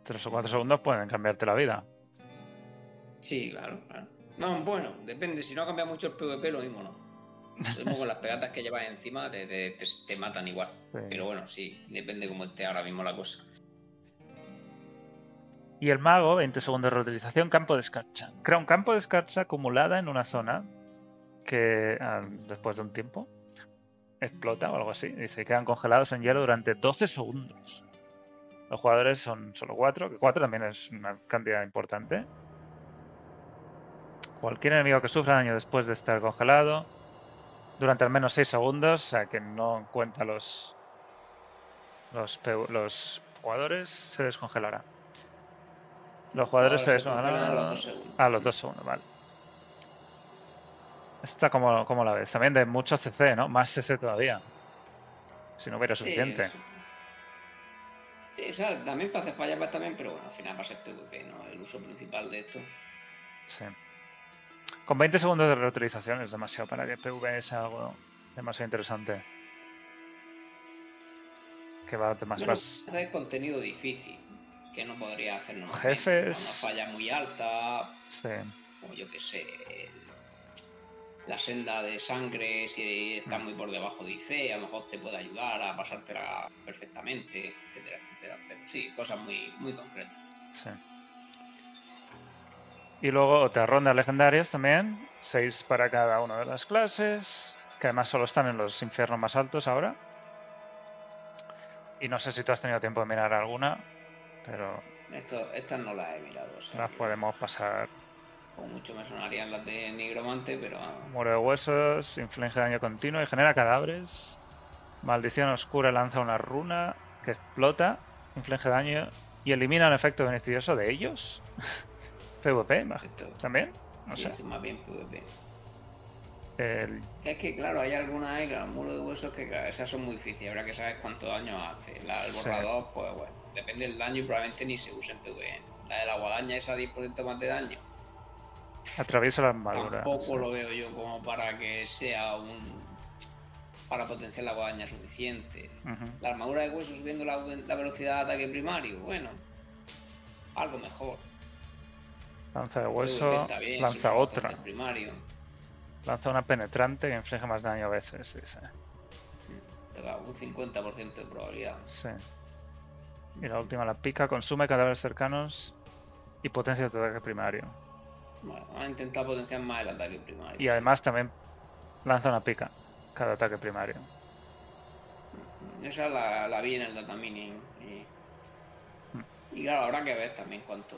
Tres o cuatro segundos pueden cambiarte la vida. Sí, claro, claro. No, bueno, depende. Si no cambia mucho el PvP, lo mismo no. Lo mismo con las pegatas que llevas encima, te, te- te- te matan igual. Sí. Pero bueno, sí, depende cómo esté ahora mismo la cosa. Y el mago, 20 segundos de reutilización, campo de escarcha. Crea un campo de escarcha acumulada en una zona que después de un tiempo explota o algo así. Y se quedan congelados en hielo durante 12 segundos. Los jugadores son solo 4, que 4 también es una cantidad importante. Cualquier enemigo que sufra daño después de estar congelado durante al menos 6 segundos, o sea que no cuenta los, los, los jugadores, se descongelará. Los jugadores se Ahora se congelan descongelarán a los dos segundos. a los 2 segundos, vale. Esta como, como la ves, también de mucho CC, ¿no? Más CC todavía. Si no hubiera suficiente. sí. Sí, o sea, también para hacer fallas también, pero bueno, al final va a ser PvP, ¿no? El uso principal de esto. Sí. Con 20 segundos de reutilización es demasiado para que PV sea algo demasiado interesante. Que va más, Bueno, más- hacer contenido difícil, que no podría hacer normalmente. Jefes. Una falla muy alta, Sí. como yo que sé, el- la senda de sangre, si está muy por debajo de IC, a lo mejor te puede ayudar a pasártela perfectamente, etcétera, etcétera. Pero sí, cosas muy, muy concretas. Sí. Y luego otras rondas legendarias también. 6 para cada una de las clases. Que además solo están en los infiernos más altos ahora. Y no sé si tú has tenido tiempo de mirar alguna. Pero Esto, estas no las he mirado, o sea, las que podemos pasar. Como mucho me sonarían las de Nigromante, pero vamos. Muro de huesos, inflige daño continuo y genera cadáveres. Maldición oscura lanza una runa que explota, inflige daño y elimina el efecto beneficioso de ellos. (laughs) PvP, esto ¿También? No sí, sé. es más bien PvP. El- Es que claro, hay algunas ahí, claro, muro de huesos que claro, esas son muy difíciles, habrá que saber cuánto daño hace. La del Sí. borrador, pues bueno, depende del daño y probablemente ni se use en PvE. La de la guadaña, esa 10% más de daño, atraviesa la armadura. tampoco sí. lo veo yo como para que sea un. para potenciar la guadaña suficiente. La armadura de hueso subiendo la, la velocidad de ataque primario, bueno, algo mejor. Lanza de hueso, bien, lanza otra. Primario, Lanza una penetrante que inflige más daño a veces, dice. pero un 50% de probabilidad. Sí. Y la última, la pica, consume cadáveres cercanos y potencia tu ataque primario. Bueno, vamos a intentar potenciar más el ataque primario. Y además también lanza una pica cada ataque primario. Esa la, la vi en el data mining. Y, y claro, habrá que ver también cuánto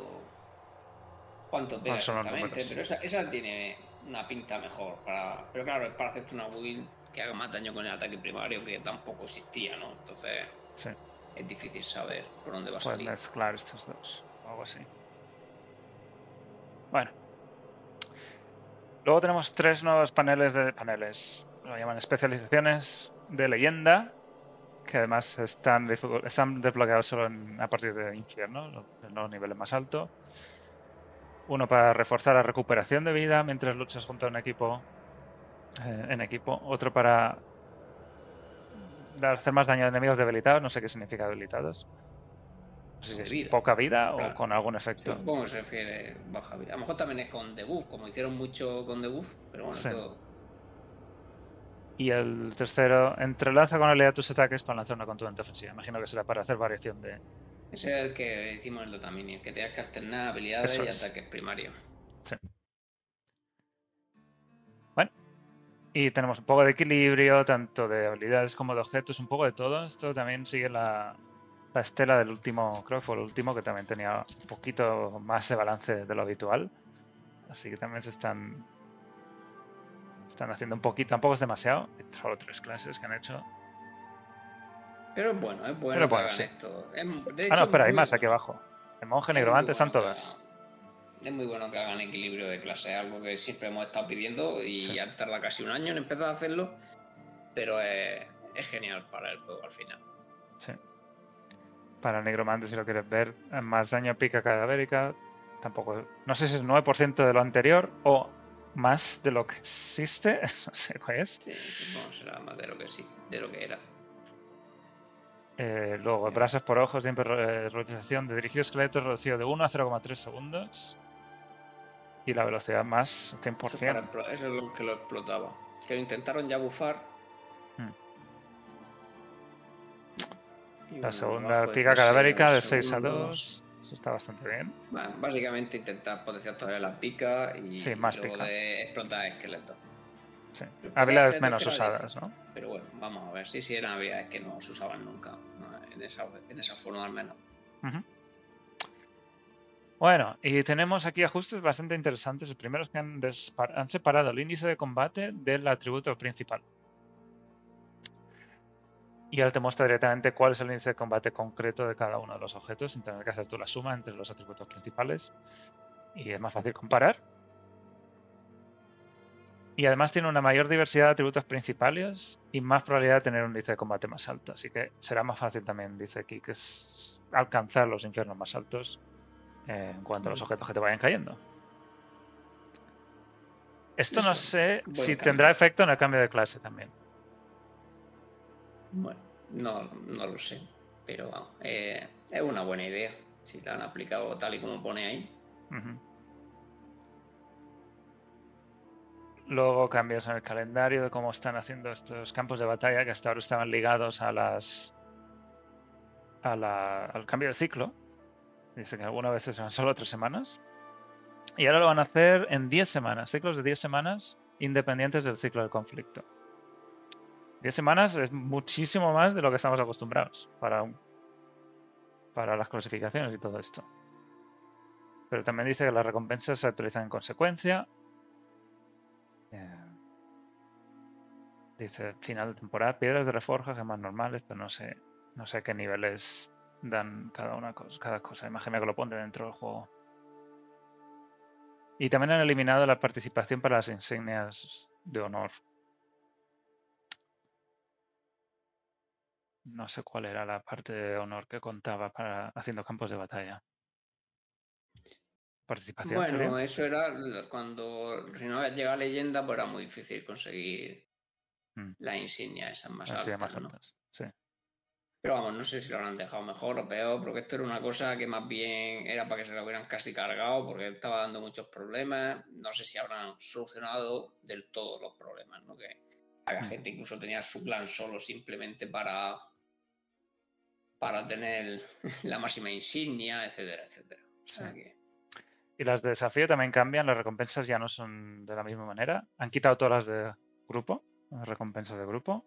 cuánto pega Ah, los exactamente. Pero esa, esa tiene una pinta mejor. Para, pero claro, es para hacerte una build que haga más daño con el ataque primario que tampoco existía, ¿no? Entonces Sí, es difícil saber por dónde va a puedes salir. mezclar estos dos. Algo así. Bueno. Luego tenemos tres nuevos paneles de paneles. Lo llaman especializaciones de leyenda. Que además están, están desbloqueados solo en- a partir de infierno, los niveles más altos. Uno para reforzar la recuperación de vida mientras luchas junto a un equipo eh, en equipo. Otro para hacer más daño a enemigos debilitados. No sé qué significa debilitados. No sé si De es vida. poca vida o con algún efecto. Supongo que se refiere baja vida. A lo mejor también es con debuff, como hicieron mucho con debuff, pero bueno, Sí. todo. Y el tercero, entrelaza con habilidad tus ataques para lanzar una contundente ofensiva. Imagino que será para hacer variación de. Ese es el que hicimos en el data mining, que tengas que alternar habilidades Eso y es. ataques primarios. Bueno. Y tenemos un poco de equilibrio, tanto de habilidades como de objetos, un poco de todo. Esto también sigue la, la estela del último, creo que fue el último, que también tenía un poquito más de balance de lo habitual. Así que también se están. Están haciendo un poquito, tampoco es demasiado. Solo tres clases que han hecho. Pero es bueno, es bueno Pero bueno, sí. esto. Es- de Ah, hecho, no, espera, es hay más aquí abajo. El monje negromante están bueno todas. Es muy bueno que hagan equilibrio de clase, algo que siempre hemos estado pidiendo y Sí. ya tarda casi un año en empezar a hacerlo, pero es, es genial para el juego al final. Sí. Para el negromante, si lo quieres ver, más daño pica cadavérica. Tampoco. No sé si es 9% de lo anterior o más de lo que existe. (laughs) No sé cuál es. Sí, supongo que será más de lo que sí, de lo que era. Eh, luego, brasas por ojos, tiempo de reutilización de dirigido esqueleto reducido de 1 a 0,3 segundos. Y la velocidad más Eso, 100%. es para explo- eso es lo que lo explotaba. Que lo intentaron ya bufar. La segunda pica cadavérica de seis 6 a segundos. 2. Eso está bastante bien. Bueno, básicamente intentar potenciar todavía la pica y, Sí, más y luego pica. de explotar esqueletos. Sí. Habilidades menos usadas. ¿no? Pero bueno, vamos a ver. Sí, sí, eran habilidades que no se usaban nunca. ¿no? En, esa, en esa forma al menos. Bueno, y tenemos aquí ajustes bastante interesantes. El primero es que han, han separado el índice de combate del atributo principal. Y ahora te muestra directamente cuál es el índice de combate concreto de cada uno de los objetos, sin tener que hacer tú la suma entre los atributos principales. Y es más fácil comparar. Y además tiene una mayor diversidad de atributos principales y más probabilidad de tener un índice de combate más alto. Así que será más fácil también, dice aquí, que es alcanzar los infiernos más altos eh, en cuanto a los objetos que te vayan cayendo. Esto no sé si tendrá efecto en el cambio de clase también. Bueno, no, no lo sé. Pero eh, es una buena idea. Si la han aplicado tal y como pone ahí. Luego cambios en el calendario de cómo están haciendo estos campos de batalla que hasta ahora estaban ligados a las al cambio de ciclo. Dice que algunas veces eran solo tres semanas. Y ahora lo van a hacer en 10 semanas, ciclos de 10 semanas independientes del ciclo del conflicto. 10 semanas es muchísimo más de lo que estamos acostumbrados para, para las clasificaciones y todo esto. Pero también dice que las recompensas se actualizan en consecuencia. Eh, dice final de temporada, piedras de reforja, gemas normales, pero no sé, no sé qué niveles dan cada una cosa, cada cosa. Imagina que lo pone dentro del juego. Y también han eliminado la participación para las insignias de honor. No sé cuál era la parte de honor que contaba para haciendo campos de batalla. Participación. Bueno, eso era cuando si no llega leyenda, pues era muy difícil conseguir Mm. la insignia esas más altas. más ¿no? altas, Sí. Pero vamos, no sé si lo habrán dejado mejor o peor, porque esto era una cosa que más bien era para que se lo hubieran casi cargado, porque estaba dando muchos problemas. No sé si habrán solucionado del todo los problemas, ¿no? Que había Mm. gente incluso tenía su clan solo simplemente para para tener (laughs) la máxima insignia, etcétera, etcétera. O sea Sí. que- Y las de desafío también cambian, las recompensas ya no son de la misma manera. Han quitado todas las de grupo, las recompensas de grupo,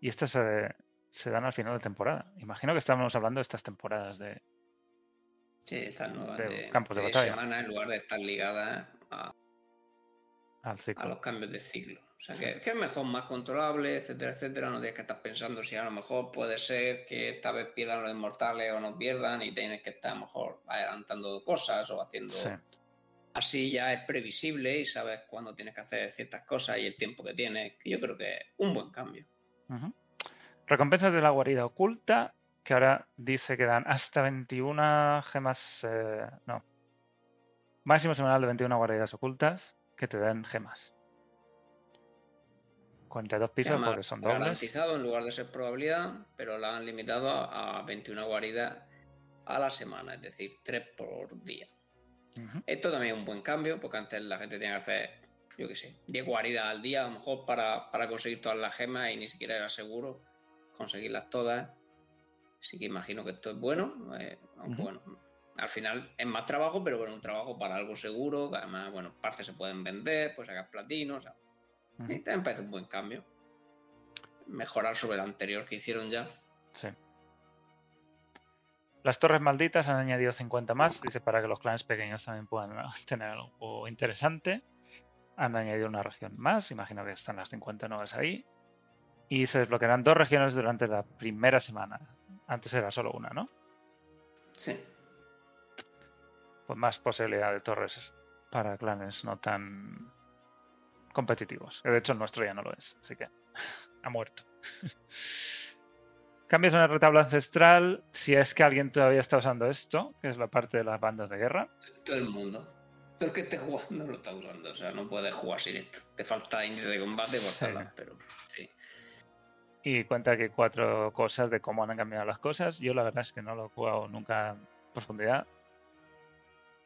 y estas se, se dan al final de temporada. Imagino que estamos hablando de estas temporadas de... Sí, estas nuevas De de, campos de de batalla. semana en lugar de estar ligadas a, al a ciclo. los cambios de ciclo. O sea, Sí. que, que es mejor, más controlable, etcétera, etcétera. No tienes que estar pensando si a lo mejor puede ser que esta vez pierdan los inmortales o no pierdan y tienes que estar a lo mejor adelantando cosas o haciendo... Sí. Así ya es previsible y sabes cuándo tienes que hacer ciertas cosas y el tiempo que tienes. Que yo creo que es un buen cambio. Recompensas de la guarida oculta, que ahora dice que dan hasta 21 gemas... eh, no. Máximo semanal de 21 guaridas ocultas que te den gemas. 42 pisos Además, porque son dobles. Garantizado en lugar de ser probabilidad, pero la han limitado a 21 guaridas a la semana, es decir, 3 por día. Esto también es un buen cambio, porque antes la gente tenía que hacer, yo qué sé, 10 guaridas al día, a lo mejor para, para conseguir todas las gemas y ni siquiera era seguro conseguirlas todas. Así que imagino que esto es bueno, eh, aunque bueno, al final es más trabajo, pero bueno, un trabajo para algo seguro, que además, bueno, partes se pueden vender, pues sacar platino, o sea, Ujú. y también parece un buen cambio. Mejorar sobre el anterior que hicieron ya. Sí. Las torres malditas han añadido 50 más, dice para que los clanes pequeños también puedan (laughs) tener algo interesante. Han añadido una región más, imagino que están las 50 nuevas ahí. Y se desbloquearán dos regiones durante la primera semana. Antes era solo una, ¿no? Sí. Pues más posibilidad de torres para clanes no tan competitivos. De hecho, el nuestro ya no lo es, así que (laughs) ha muerto. Cambios en el retablo ancestral, si es que alguien todavía está usando esto, que es la parte de las bandas de guerra. Todo el mundo. Todo el que esté jugando (laughs) lo está usando, o sea, no puedes jugar sin esto. Te falta índice de combate por Sí. pero sí. Y cuenta que cuatro cosas de cómo han cambiado las cosas. Yo la verdad es que no lo he jugado nunca en profundidad.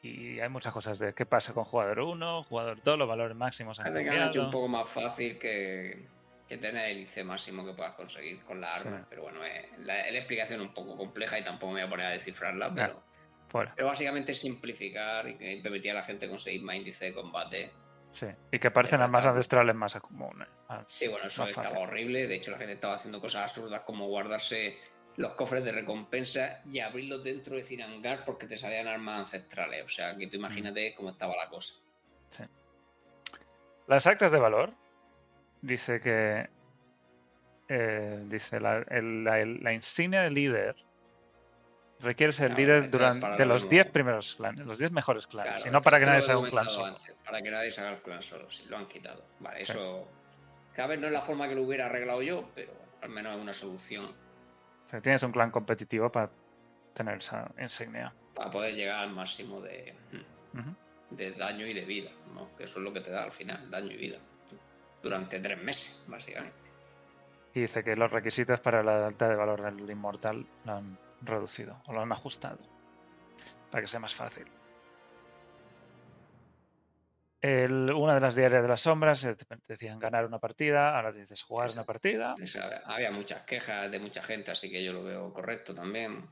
Y hay muchas cosas de qué pasa con jugador 1, jugador 2, los valores máximos han Parece que han hecho un poco más fácil que, que tener el IC máximo que puedas conseguir con la Sí. arma. Pero bueno, es la, es la explicación un poco compleja y tampoco me voy a poner a descifrarla, pero, Fuera. pero básicamente es simplificar y que permitir a la gente conseguir más índice de combate. Sí. Y que parecen las más ancestrales más comunes. más- Sí, bueno, eso estaba fácil. horrible. De hecho, la gente estaba haciendo cosas absurdas como guardarse los cofres de recompensa y abrirlos dentro de Cirangar porque te salían armas ancestrales. O sea, que tú imagínate cómo estaba la cosa. Las actas de valor. Dice que. eh, dice la, el- la- el- la insignia de líder. Requiere ser Claro, líder durante de los mismo. 10 primeros clanes, los 10 mejores clanes. Claro, y no para que nadie se haga un clan solo. antes, para que nadie se haga el clan solo, sí, lo han quitado. Vale, Sí. eso. Cada vez no es la forma que lo hubiera arreglado yo, pero al menos es una solución O sea, tienes un clan competitivo para tener esa insignia. para poder llegar al máximo de, de daño y de vida, ¿no? Que eso es lo que te da al final, daño y vida. Durante tres meses, básicamente. Y dice que los requisitos para la alta de valor del inmortal lo han reducido o lo han ajustado para que sea más fácil. El- una de las diarias de las sombras eh, te decían ganar una partida, ahora te dices jugar una partida. Había muchas quejas de mucha gente, así que yo lo veo correcto también.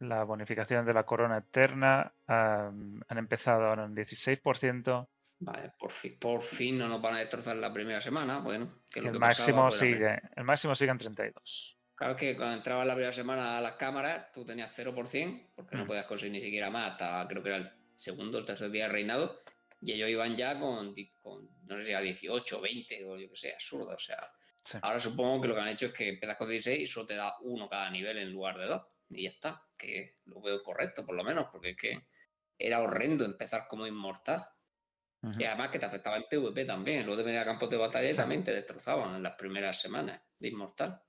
La bonificación de la corona eterna han empezado ahora en 16%. Vale, por fin, por fin no nos van a destrozar la primera semana. Bueno, que lo El que máximo pasaba, pues, sigue, el máximo sigue en 32. Claro que cuando entrabas la primera semana a las cámaras, tú tenías 0%, porque no Mm. podías conseguir ni siquiera más hasta creo que era el segundo o el tercer día de reinado, y ellos iban ya con, no sé si a 18, 20 o yo que sé, absurdo. O sea, Sí. ahora supongo que lo que han hecho es que empiezas con 16 y solo te da uno cada nivel en lugar de dos. Y ya está, que lo veo correcto por lo menos, porque es que era horrendo empezar como inmortal. Y además que te afectaba en PvP también. Los de media campos de batalla Sí. también te destrozaban en las primeras semanas de inmortal.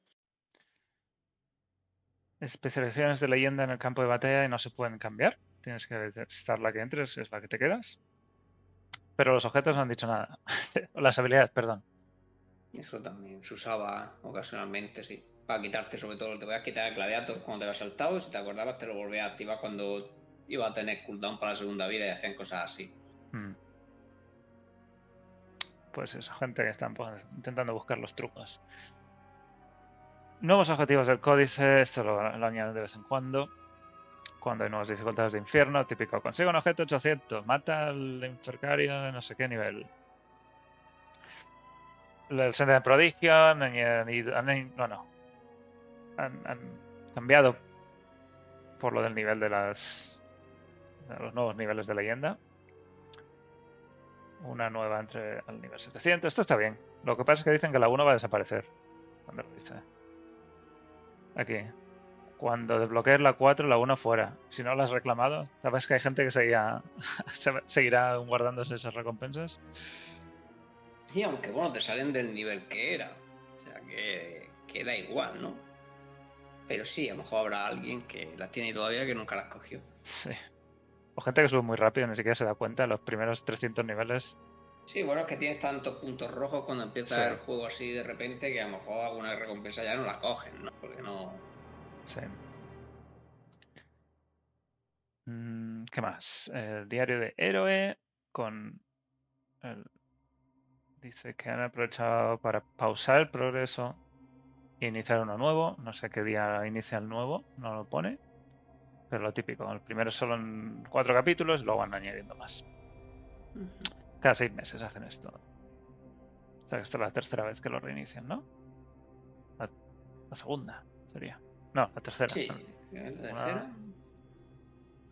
Especializaciones de leyenda en el campo de batalla y no se pueden cambiar. Tienes que estar la que entres, es la que te quedas. Pero los objetos no han dicho nada. (laughs) Las habilidades, perdón. Eso también se usaba ocasionalmente, sí. Para quitarte, sobre todo, te voy a quitar el gladiator cuando te habías saltado. y Si te acordabas, te lo volvías a activar cuando iba a tener cooldown para la segunda vida y hacían cosas así. Mm. Pues eso, gente que está intentando buscar los trucos. Nuevos objetivos del códice, esto lo, lo añaden de vez en cuando. Cuando hay nuevas dificultades de infierno, típico, consigue un objeto 800, mata al infercario de no sé qué nivel. El senda de prodigio, no, no. Han, han cambiado por lo del nivel de las de los nuevos niveles de leyenda una nueva entre al nivel 700. Esto está bien. Lo que pasa es que dicen que la 1 va a desaparecer. Cuando lo dice. Aquí. Cuando desbloquees la 4, la 1 fuera. Si no la has reclamado, sabes que hay gente que seguía, (laughs) se- seguirá guardándose esas recompensas. Y aunque, bueno, te salen del nivel que era. O sea, que, que da igual, ¿no? Pero sí, a lo mejor habrá alguien que las tiene todavía que nunca las cogió. Sí. O gente que sube muy rápido, ni siquiera se da cuenta. Los primeros 300 niveles. Sí, bueno, es que tienes tantos puntos rojos cuando empieza Sí. el juego así de repente que a lo mejor alguna recompensa ya no la cogen, ¿no? Porque no. Sí. Mm, ¿Qué más? El diario de héroe con el- dice que han aprovechado para pausar el progreso e iniciar uno nuevo. No sé qué día inicia el nuevo, no lo pone. Pero lo típico, el primero solo en cuatro capítulos, luego van añadiendo más. Cada seis meses hacen esto. O sea que esta es la tercera vez que lo reinician, ¿no? La, la segunda sería. No, la tercera. Sí, perdón. ¿Es la Una- tercera?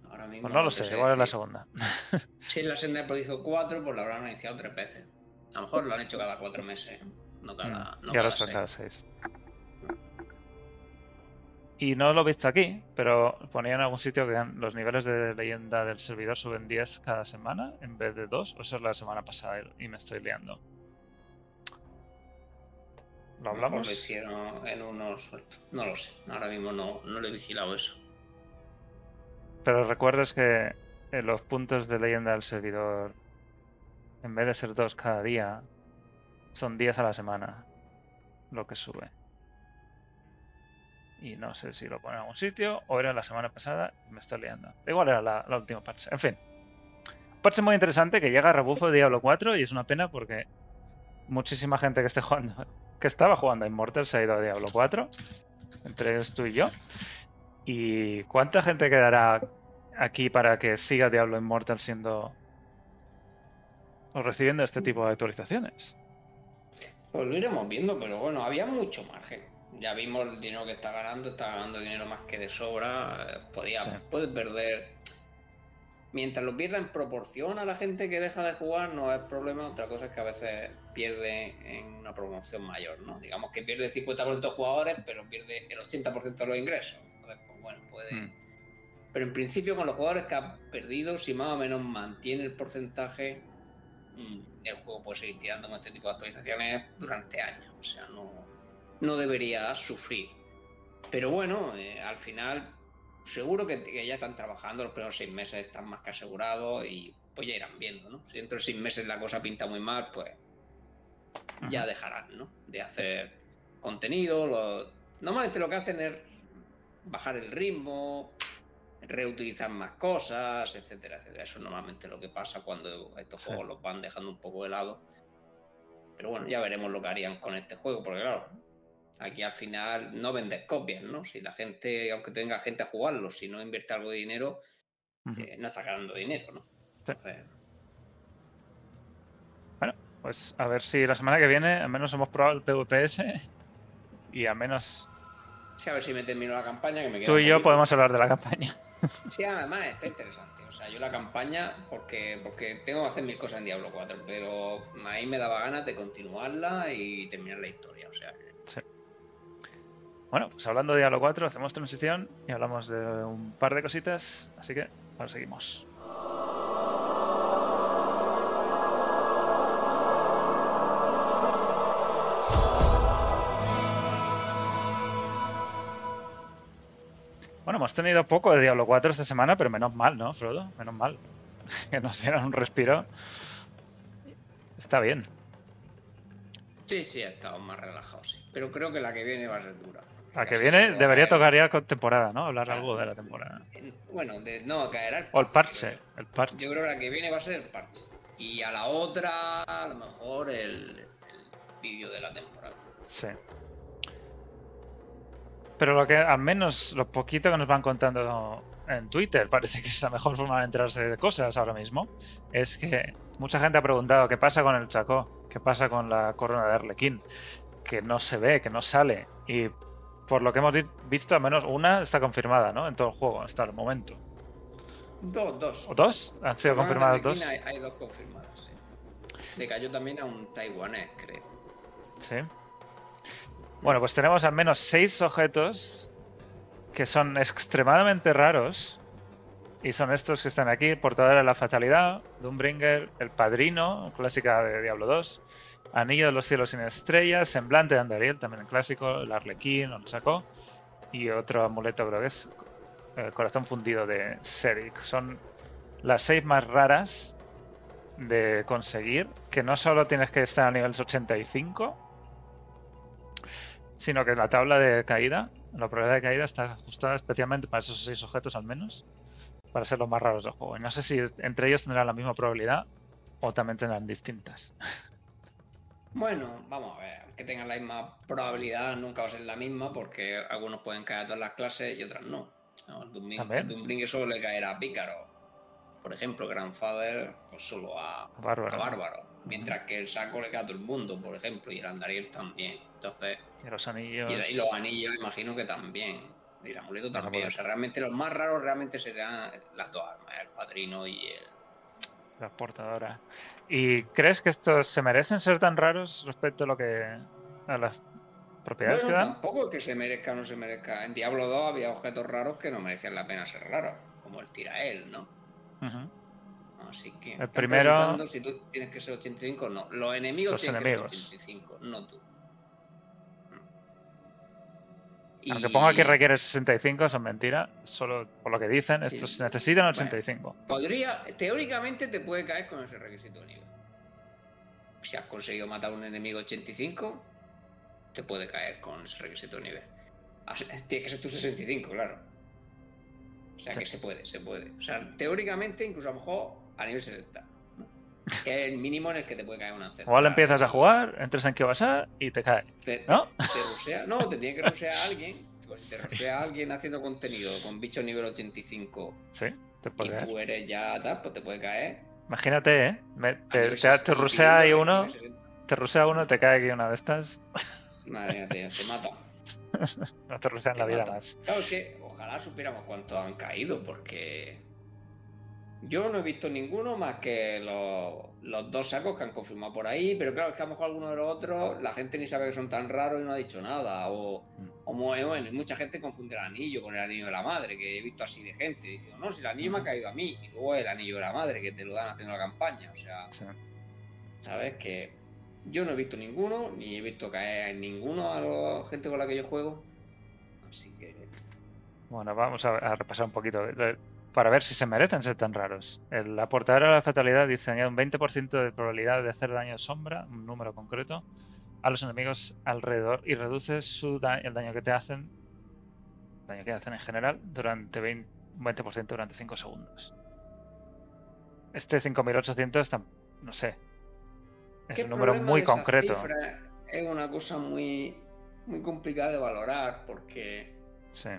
Ahora mismo. Pues no lo sé, igual es la segunda. (laughs) Si es la senda de prodigio 4, pues la habrán iniciado tres veces. A lo mejor lo han hecho cada cuatro meses. No cada. No y ahora cada son seis. cada seis. Y no lo he visto aquí, pero ponía en algún sitio que los niveles de leyenda del servidor suben 10 cada semana en vez de 2, o eso es la semana pasada y me estoy liando. ¿Lo hablamos? Lo hicieron en unos sueltos. No lo sé. Ahora mismo no, no lo he vigilado eso. Pero recuerdes que en los puntos de leyenda del servidor, en vez de ser 2 cada día, son 10 a la semana lo que sube. Y no sé si lo pone en algún sitio o era la semana pasada y me estoy liando. Igual era la, la última parche. En fin. Parche muy interesante que llega a rebufo de Diablo 4 y es una pena porque muchísima gente que esté jugando, que estaba jugando a Immortal se ha ido a Diablo 4. Entre tú y yo. ¿Y cuánta gente quedará aquí para que siga Diablo Immortal siendo o recibiendo este tipo de actualizaciones? Pues lo iremos viendo, pero bueno, había mucho margen. Ya vimos el dinero que está ganando, está ganando dinero más que de sobra. eh, Podía, Sí. puede perder. Mientras lo pierda en proporción a la gente que deja de jugar, no es problema. Otra cosa es que a veces pierde en una promoción mayor, ¿no? Digamos que pierde el 50% de jugadores, pero pierde el 80% de los ingresos. Entonces, pues bueno, puede. Mm. Pero en principio, con los jugadores que ha perdido, si más o menos mantiene el porcentaje, mm, el juego puede seguir tirando con este tipo de actualizaciones durante años. O sea, no, no debería sufrir. Pero bueno, eh, al final, seguro que, que ya están trabajando, los primeros seis meses están más que asegurados y pues ya irán viendo, ¿no? Si dentro de seis meses la cosa pinta muy mal, pues ya dejarán, ¿no? De hacer contenido. lo- Normalmente lo que hacen es bajar el ritmo, reutilizar más cosas, etcétera, etcétera. Eso es normalmente lo que pasa cuando estos Sí. juegos los van dejando un poco de lado. Pero bueno, ya veremos lo que harían con este juego, porque claro, aquí al final no vendes copias, ¿no? Si la gente, aunque tenga gente a jugarlo, si no invierte algo de dinero, eh, no está ganando dinero, ¿no? Entonces, Bueno, pues a ver si la semana que viene al menos hemos probado el PVPS y al menos sí, a ver si me termino la campaña, que me queda tú y yo poquito. podemos hablar de la campaña. Sí, además está interesante. O sea, yo la campaña, porque, porque tengo que hacer mil cosas en Diablo 4, pero ahí me daba ganas de continuarla y terminar la historia. O sea, que- Bueno, pues hablando de Diablo 4, hacemos transición y hablamos de un par de cositas, así que ahora seguimos. Bueno, hemos tenido poco de Diablo 4 esta semana, pero menos mal, ¿no, Frodo? Menos mal. (laughs) Que nos dieran un respiro. Está bien. sí, sí, he estado más relajado, sí. Pero creo que la que viene va a ser dura. La que viene debería tocar ya con temporada, ¿no? Hablar Claro. algo de la temporada. en- Bueno, de- no, caerá el O el parche, el parche. Yo creo que la que viene va a ser el parche. Y a la otra, a lo mejor el, el vídeo de la temporada. Sí. Pero lo que, al menos lo poquito que nos van contando en Twitter, parece que es la mejor forma de enterarse de cosas ahora mismo, es que mucha gente ha preguntado qué pasa con el Chacó, qué pasa con la corona de Arlequín, que no se ve, que no sale. Y por lo que hemos visto, al menos una está confirmada, ¿no? En todo el juego, hasta el momento. Dos, dos. ¿O dos? ¿Han sido de confirmadas dos? Hay, hay dos confirmadas, sí. Le cayó también a un taiwanés, creo. Sí. Bueno, pues tenemos al menos seis objetos que son extremadamente raros. Y son estos que están aquí: Portadora de la Fatalidad, Doombringer, El Padrino, clásica de Diablo 2, Anillo de los Cielos sin Estrellas, Semblante de Andariel, también el clásico, el Arlequín, el Chacó, y otro amuleto, creo que es el Corazón Fundido de Serik. Son las seis más raras de conseguir, que no solo tienes que estar a nivel 85, sino que la tabla de caída, la probabilidad de caída está ajustada especialmente para esos seis objetos al menos, para ser los más raros del juego. Y no sé si entre ellos tendrán la misma probabilidad o también tendrán distintas. (laughs) Bueno, vamos a ver, que tengan la misma probabilidad nunca va a ser la misma porque algunos pueden caer a todas las clases y otras no. No, el Doombringer solo le caerá a Pícaro. Por ejemplo, Grandfather, pues solo a, Bárbaro. a Bárbaro. Mientras que el saco le cae a todo el mundo, por ejemplo, y el Andariel también. Entonces, Y los anillos. y, y los anillos imagino que también. Y el amuleto también. O sea, realmente los más raros realmente serán las dos armas, el padrino y el. La portadora. ¿Y crees que estos se merecen ser tan raros respecto a lo que. a las propiedades Bueno, que dan? tampoco es que se merezca o no se merezca. En Diablo 2 había objetos raros que no merecían la pena ser raros, como el tirael, ¿no? Así que. El primero- Si tú tienes que ser 85, no. Los enemigos Los tienen enemigos. que ser 85, no tú. Aunque ponga que requiere 65, son mentiras. Solo por lo que dicen, Sí. estos necesitan Bueno. 85. Podría, teóricamente te puede caer con ese requisito de nivel. Si has conseguido matar a un enemigo 85, te puede caer con ese requisito de nivel. As- Tiene que ser tu 65, claro. O sea Sí. que se puede, se puede. O sea, teóricamente, incluso a lo mejor a nivel 60. Que es el mínimo en el que te puede caer una ancestral. Igual empiezas a jugar, entras en Kibasa y te cae. Te, ¿No? te rusea, no, te tiene que rusear a alguien. Pues si te (laughs) rusea a alguien haciendo contenido con bichos nivel 85 Sí, te y puede caer. tú eres ya tal, pues te puede caer. Imagínate, ¿eh? Me- te, te, te 60, rusea ahí nivel uno, 60. te rusea uno, te cae aquí una de estas. Madre mía, tío, te mata. (laughs) No te rusea en te la vida más. Claro es que ojalá supiéramos cuántos han caído, porque yo no he visto ninguno más que los, los dos sacos que han confirmado por ahí, pero claro, es que a lo mejor alguno de los otros la gente ni sabe que son tan raros y no ha dicho nada. O, o eh, bueno, mucha gente confunde el anillo con el anillo de la madre, que he visto así de gente diciendo, no, si el anillo me ha caído a mí, y luego el anillo de la madre, que te lo dan haciendo la campaña. O sea, Sí. ¿sabes? Que yo no he visto ninguno, ni he visto caer en ninguno a la gente con la que yo juego. Así que. Bueno, vamos a, a repasar un poquito para ver si se merecen ser tan raros. El- La portadora de la fatalidad dice añade un 20% de probabilidad de hacer daño sombra, un número concreto, a los enemigos alrededor y reduce su da- el daño que te hacen, daño que hacen en general, durante 20, un 20% durante 5 segundos. Este 5800, tam- no sé, es ¿Qué un número muy concreto. Es una cosa muy, muy complicada de valorar porque Sí.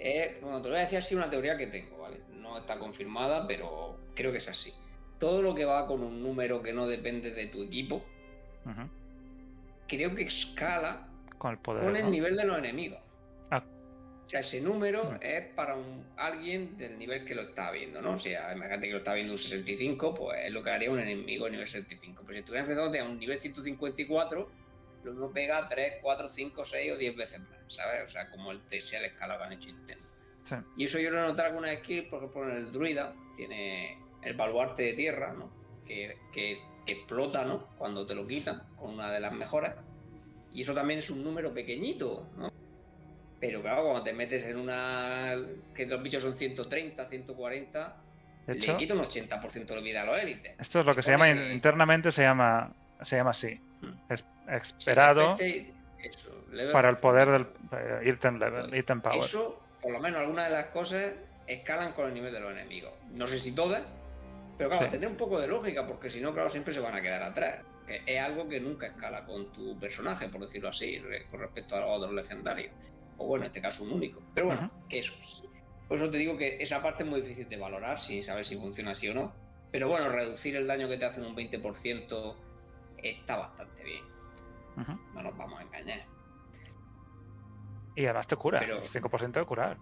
Es, bueno, te lo voy a decir así una teoría que tengo, ¿vale? No está confirmada, pero creo que es así. Todo lo que va con un número que no depende de tu equipo, creo que escala Con el poder. con el ¿no? nivel de los enemigos. Ah. O sea, ese número Mm. es para un, alguien del nivel que lo está viendo, ¿no? O sea, imagínate que lo está viendo un 65, pues es lo que haría un enemigo nivel 65. Pero si estuviera enfrentándote a un nivel 154, lo mismo pega 3, 4, 5, 6 o 10 veces más, ¿sabes? O sea, como el el escala que han hecho interno. Sí. Y eso yo lo he notado en algunas skills, por ejemplo, en el druida tiene el baluarte de tierra, ¿no? Que, que- que explota, ¿no? Cuando te lo quitan, con una de las mejoras. Y eso también es un número pequeñito, ¿no? Pero claro, cuando te metes en una. que los bichos son 130, 140, De le hecho, quita un 80% de vida a los élites. esto es lo que se llama que- internamente se llama se llama así. Mm. Es esperado repete eso, level para el poder del item level, item power. Eso, por lo menos algunas de las cosas escalan con el nivel de los enemigos. No sé si todas, pero claro, Sí. tendrá un poco de lógica, porque si no, claro, siempre se van a quedar atrás. Que es algo que nunca escala con tu personaje, por decirlo así, con respecto a los otros legendarios. O bueno, en este caso un único. Pero bueno, que eso. Por eso te digo que esa parte es muy difícil de valorar, sin saber si funciona así o no. Pero bueno, reducir el daño que te hacen un 20% está bastante bien. No nos vamos a engañar. Y además te cura. Pero- 5% de curar.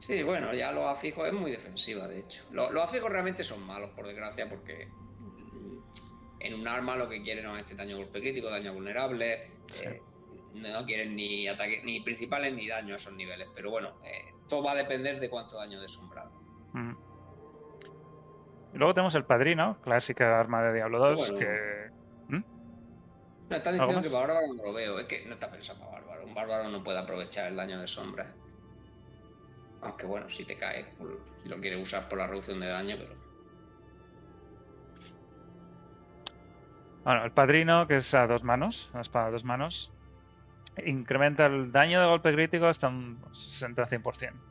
Sí, bueno, ya los afijos es muy defensiva, de hecho. Los, los afijos realmente son malos, por desgracia, porque mm, en un arma lo que quieren no es este daño golpe crítico, daño vulnerable. Sí. eh, no quieren ni ataques ni principales ni daño a esos niveles. Pero bueno, eh, todo va a depender de cuánto daño de sombrado. Y luego tenemos el padrino, clásica arma de Diablo 2, Bueno. que No, ¿Algo diciendo que bárbaro no lo veo, es que no está pensado para bárbaro. Un bárbaro no puede aprovechar el daño de sombra. Aunque bueno, si te cae, por- si lo quieres usar por la reducción de daño, pero. Bueno, el padrino, que es a dos manos, una espada a dos manos, incrementa el daño de golpe crítico hasta un 60-100%.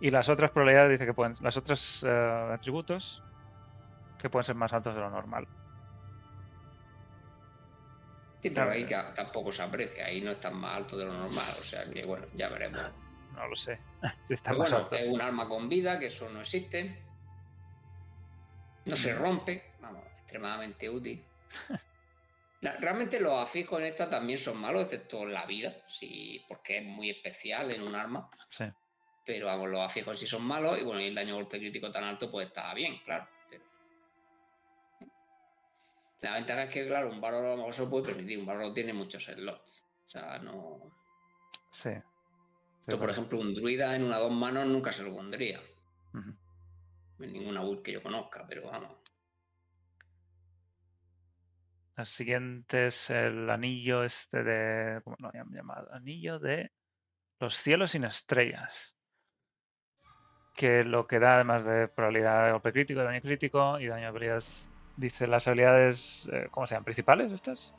Y las otras probabilidades dice que pueden, las otras eh, atributos que pueden ser más altos de lo normal. Sí, pero ahí tampoco se aprecia, ahí no es tan más alto de lo normal, o sea que bueno, ya veremos. No lo sé. (laughs) si está más bueno, alto. es un arma con vida, que eso no existe. No se rompe, vamos, extremadamente útil. Realmente los afijos en esta también son malos, excepto la vida, sí, porque es muy especial en un arma. Sí. Pero vamos, los afijos sí son malos y bueno, y el daño golpe crítico tan alto pues está bien, claro. La ventaja es que, claro, un bárbaro a lo mejor se lo puede permitir, un bárbaro tiene muchos slots. O sea, no. Sí. Sí, Esto, por ejemplo, un druida en una dos manos nunca se lo pondría. En ninguna build que yo conozca, pero vamos. La siguiente es el anillo este de. ¿Cómo lo habían llamado? Anillo de los cielos sin estrellas. Que lo que da, además de probabilidad de golpe crítico, daño crítico y daño de habilidades. Dice las habilidades. eh, ¿Cómo se llaman? ¿Principales estas?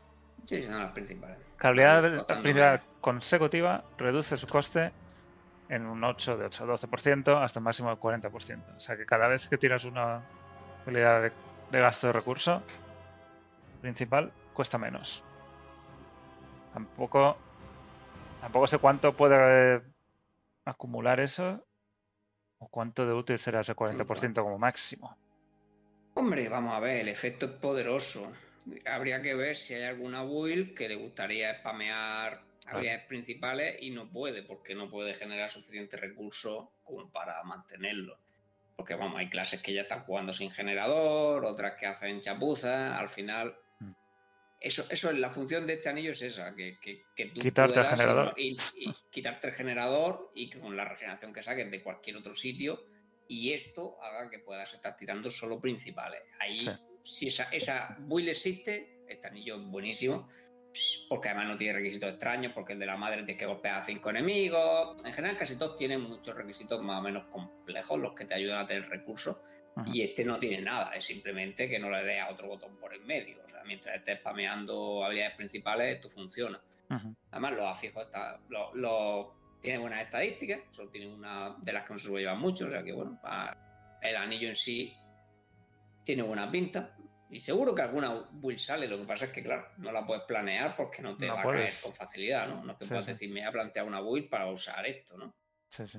Sí, son las principales. La habilidad principal consecutiva reduce su coste en un 8 de 8 a 12% hasta un máximo del 40%. O sea que cada vez que tiras una habilidad de, de gasto de recurso principal, cuesta menos. Tampoco, tampoco sé cuánto puede acumular eso o cuánto de útil será ese 40% como máximo. Hombre, vamos a ver, el efecto es poderoso. Habría que ver si hay alguna build que le gustaría spamear habilidades principales y no puede, porque no puede generar suficiente recursos como para mantenerlo. Porque vamos, hay clases que ya están jugando sin generador, otras que hacen chapuzas, al final. Mm. Eso, eso es la función de este anillo es esa, que, que, que tú Quitarte el generador. y, y quitarte el generador y que con la regeneración que saques de cualquier otro sitio y esto haga que puedas estar tirando solo principales. Ahí, Sí. si esa, esa build existe, este anillo es buenísimo, porque además no tiene requisitos extraños, porque el de la madre tiene que golpear a cinco enemigos. En general, casi todos tienen muchos requisitos más o menos complejos, los que te ayudan a tener recursos. Y este no tiene nada, es simplemente que no le des a otro botón por en medio. O sea, mientras estés spameando habilidades principales, esto funciona. Además, los afijos está, los, los- tienen buenas estadísticas, solo tienen una de las que no se llevar mucho, o sea que bueno, el anillo en sí tiene buena pinta. Y seguro que alguna build sale, lo que pasa es que, claro, no la puedes planear porque no te No va a caer con facilidad, ¿no? No es que Sí, puedas sí. decir, me voy a plantear una build para usar esto, ¿no? Sí, sí.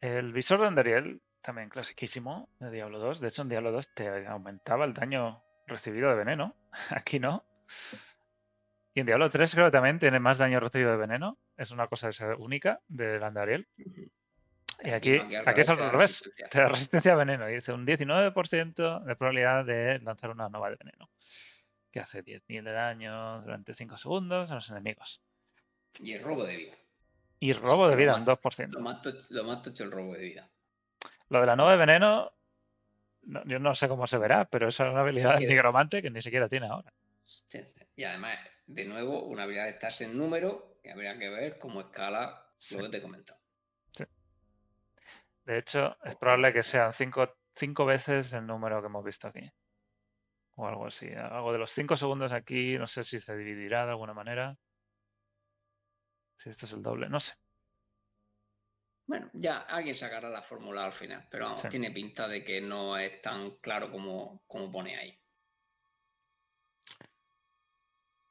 El visor de Andariel, también clasiquísimo, de Diablo 2. De hecho, en Diablo 2 te aumentaba el daño recibido de veneno. (laughs) Aquí no. Y en Diablo 3 creo que también tiene más daño recibido de veneno. Es una cosa esa única del Andariel. Y aquí, no, aquí es al revés. Te da resistencia a veneno. Y dice un 19% de probabilidad de lanzar una nova de veneno. Que hace 10.000 de daño durante 5 segundos a los enemigos. Y el robo de vida. Y robo de Lo vida, más- un 2%. Lo más, toch- lo más tocho el robo de vida. Lo de la nova de veneno, no- yo no sé cómo se verá, pero eso es una habilidad de nigromante que ni siquiera tiene ahora. Sí, sí. Y además, de nuevo, una habilidad de estarse en número, que habría que ver cómo escala Sí. lo que te he comentado. De hecho, es probable que sean cinco, cinco veces el número que hemos visto aquí. O algo así. Algo de los 5 segundos aquí, no sé si se dividirá de alguna manera. Si esto es el doble, no sé. Bueno, ya alguien sacará la fórmula al final, pero vamos, Sí. tiene pinta de que no es tan claro como, como pone ahí.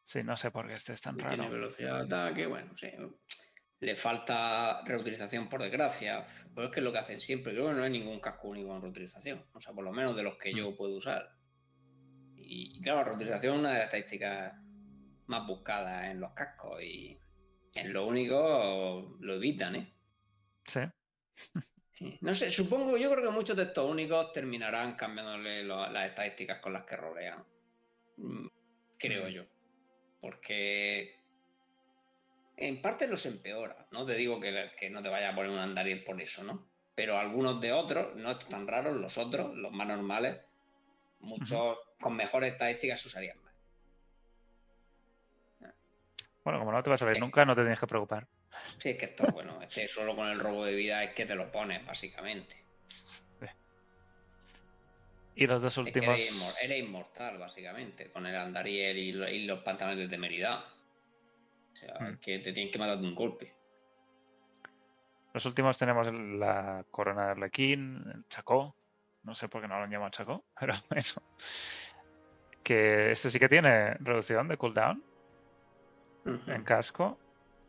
Sí, no sé por qué este es tan Tiene raro. velocidad de ataque, bueno, sí. Le falta reutilización por desgracia. Pues es que es lo que hacen siempre. Creo que no hay ningún casco único en reutilización. O sea, por lo menos de los que Mm. yo puedo usar. Y, y claro, la reutilización es una de las estadísticas más buscadas en los cascos. Y en lo único lo evitan, ¿eh? Sí. No sé, supongo, yo creo que muchos de estos únicos terminarán cambiándole lo- las estadísticas con las que rolean. Mm, Creo Mm. yo. Porque en parte los empeora. No te digo que, que no te vaya a poner un andariel por eso, ¿no? Pero algunos de otros, no estos tan raros, los otros, los más normales, muchos con mejores estadísticas se usarían más. Bueno, como no te vas a ver Eh. nunca, no te tienes que preocupar. Sí, es que esto, bueno, este solo con el robo de vida es que te lo pones, básicamente. Y los dos Es que últimos. inmor- eres inmortal, básicamente, con el andariel y, lo- y los pantalones de temeridad. O sea, Mm. es que te tienen que matar de un golpe. Los últimos tenemos la corona de Arlequín, el Chacó. No sé por qué no lo han llamado Chacó, (laughs) pero bueno. Que este sí que tiene reducción de cooldown en casco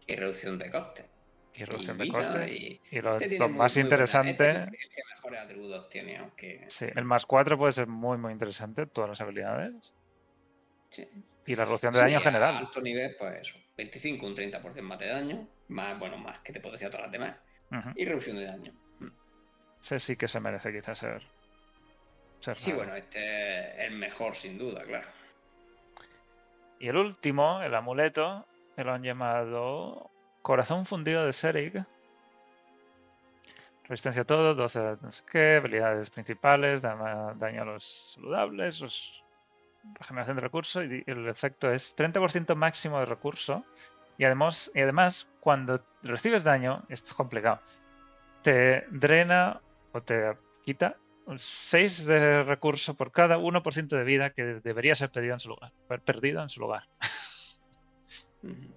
Y reducción de costes. y reducción Y de costes. y- Y lo, Este lo más buena- interesante, mejores atributos tiene, aunque. sí, el más 4 puede ser muy, muy interesante, todas las habilidades. Sí. Y la reducción de Sí, daño a general. alto nivel, pues eso. 25, un 30% más de daño. Más, bueno, más que te potencia todas las demás. Y reducción de daño. Ese sí que se merece quizás ser. ser Sí, raro. bueno, este es el mejor sin duda, claro. Y el último, el amuleto, que lo han llamado Corazón Fundido de Serig. Resistencia a todo, 12 no sé qué, habilidades principales, daño a los saludables, los- regeneración de recursos y el efecto es 30% máximo de recurso. Y además, y además, cuando recibes daño, esto es complicado, te drena o te quita 6 de recurso por cada 1% de vida que debería ser perdido en su lugar. per- Perdido en su lugar. (laughs)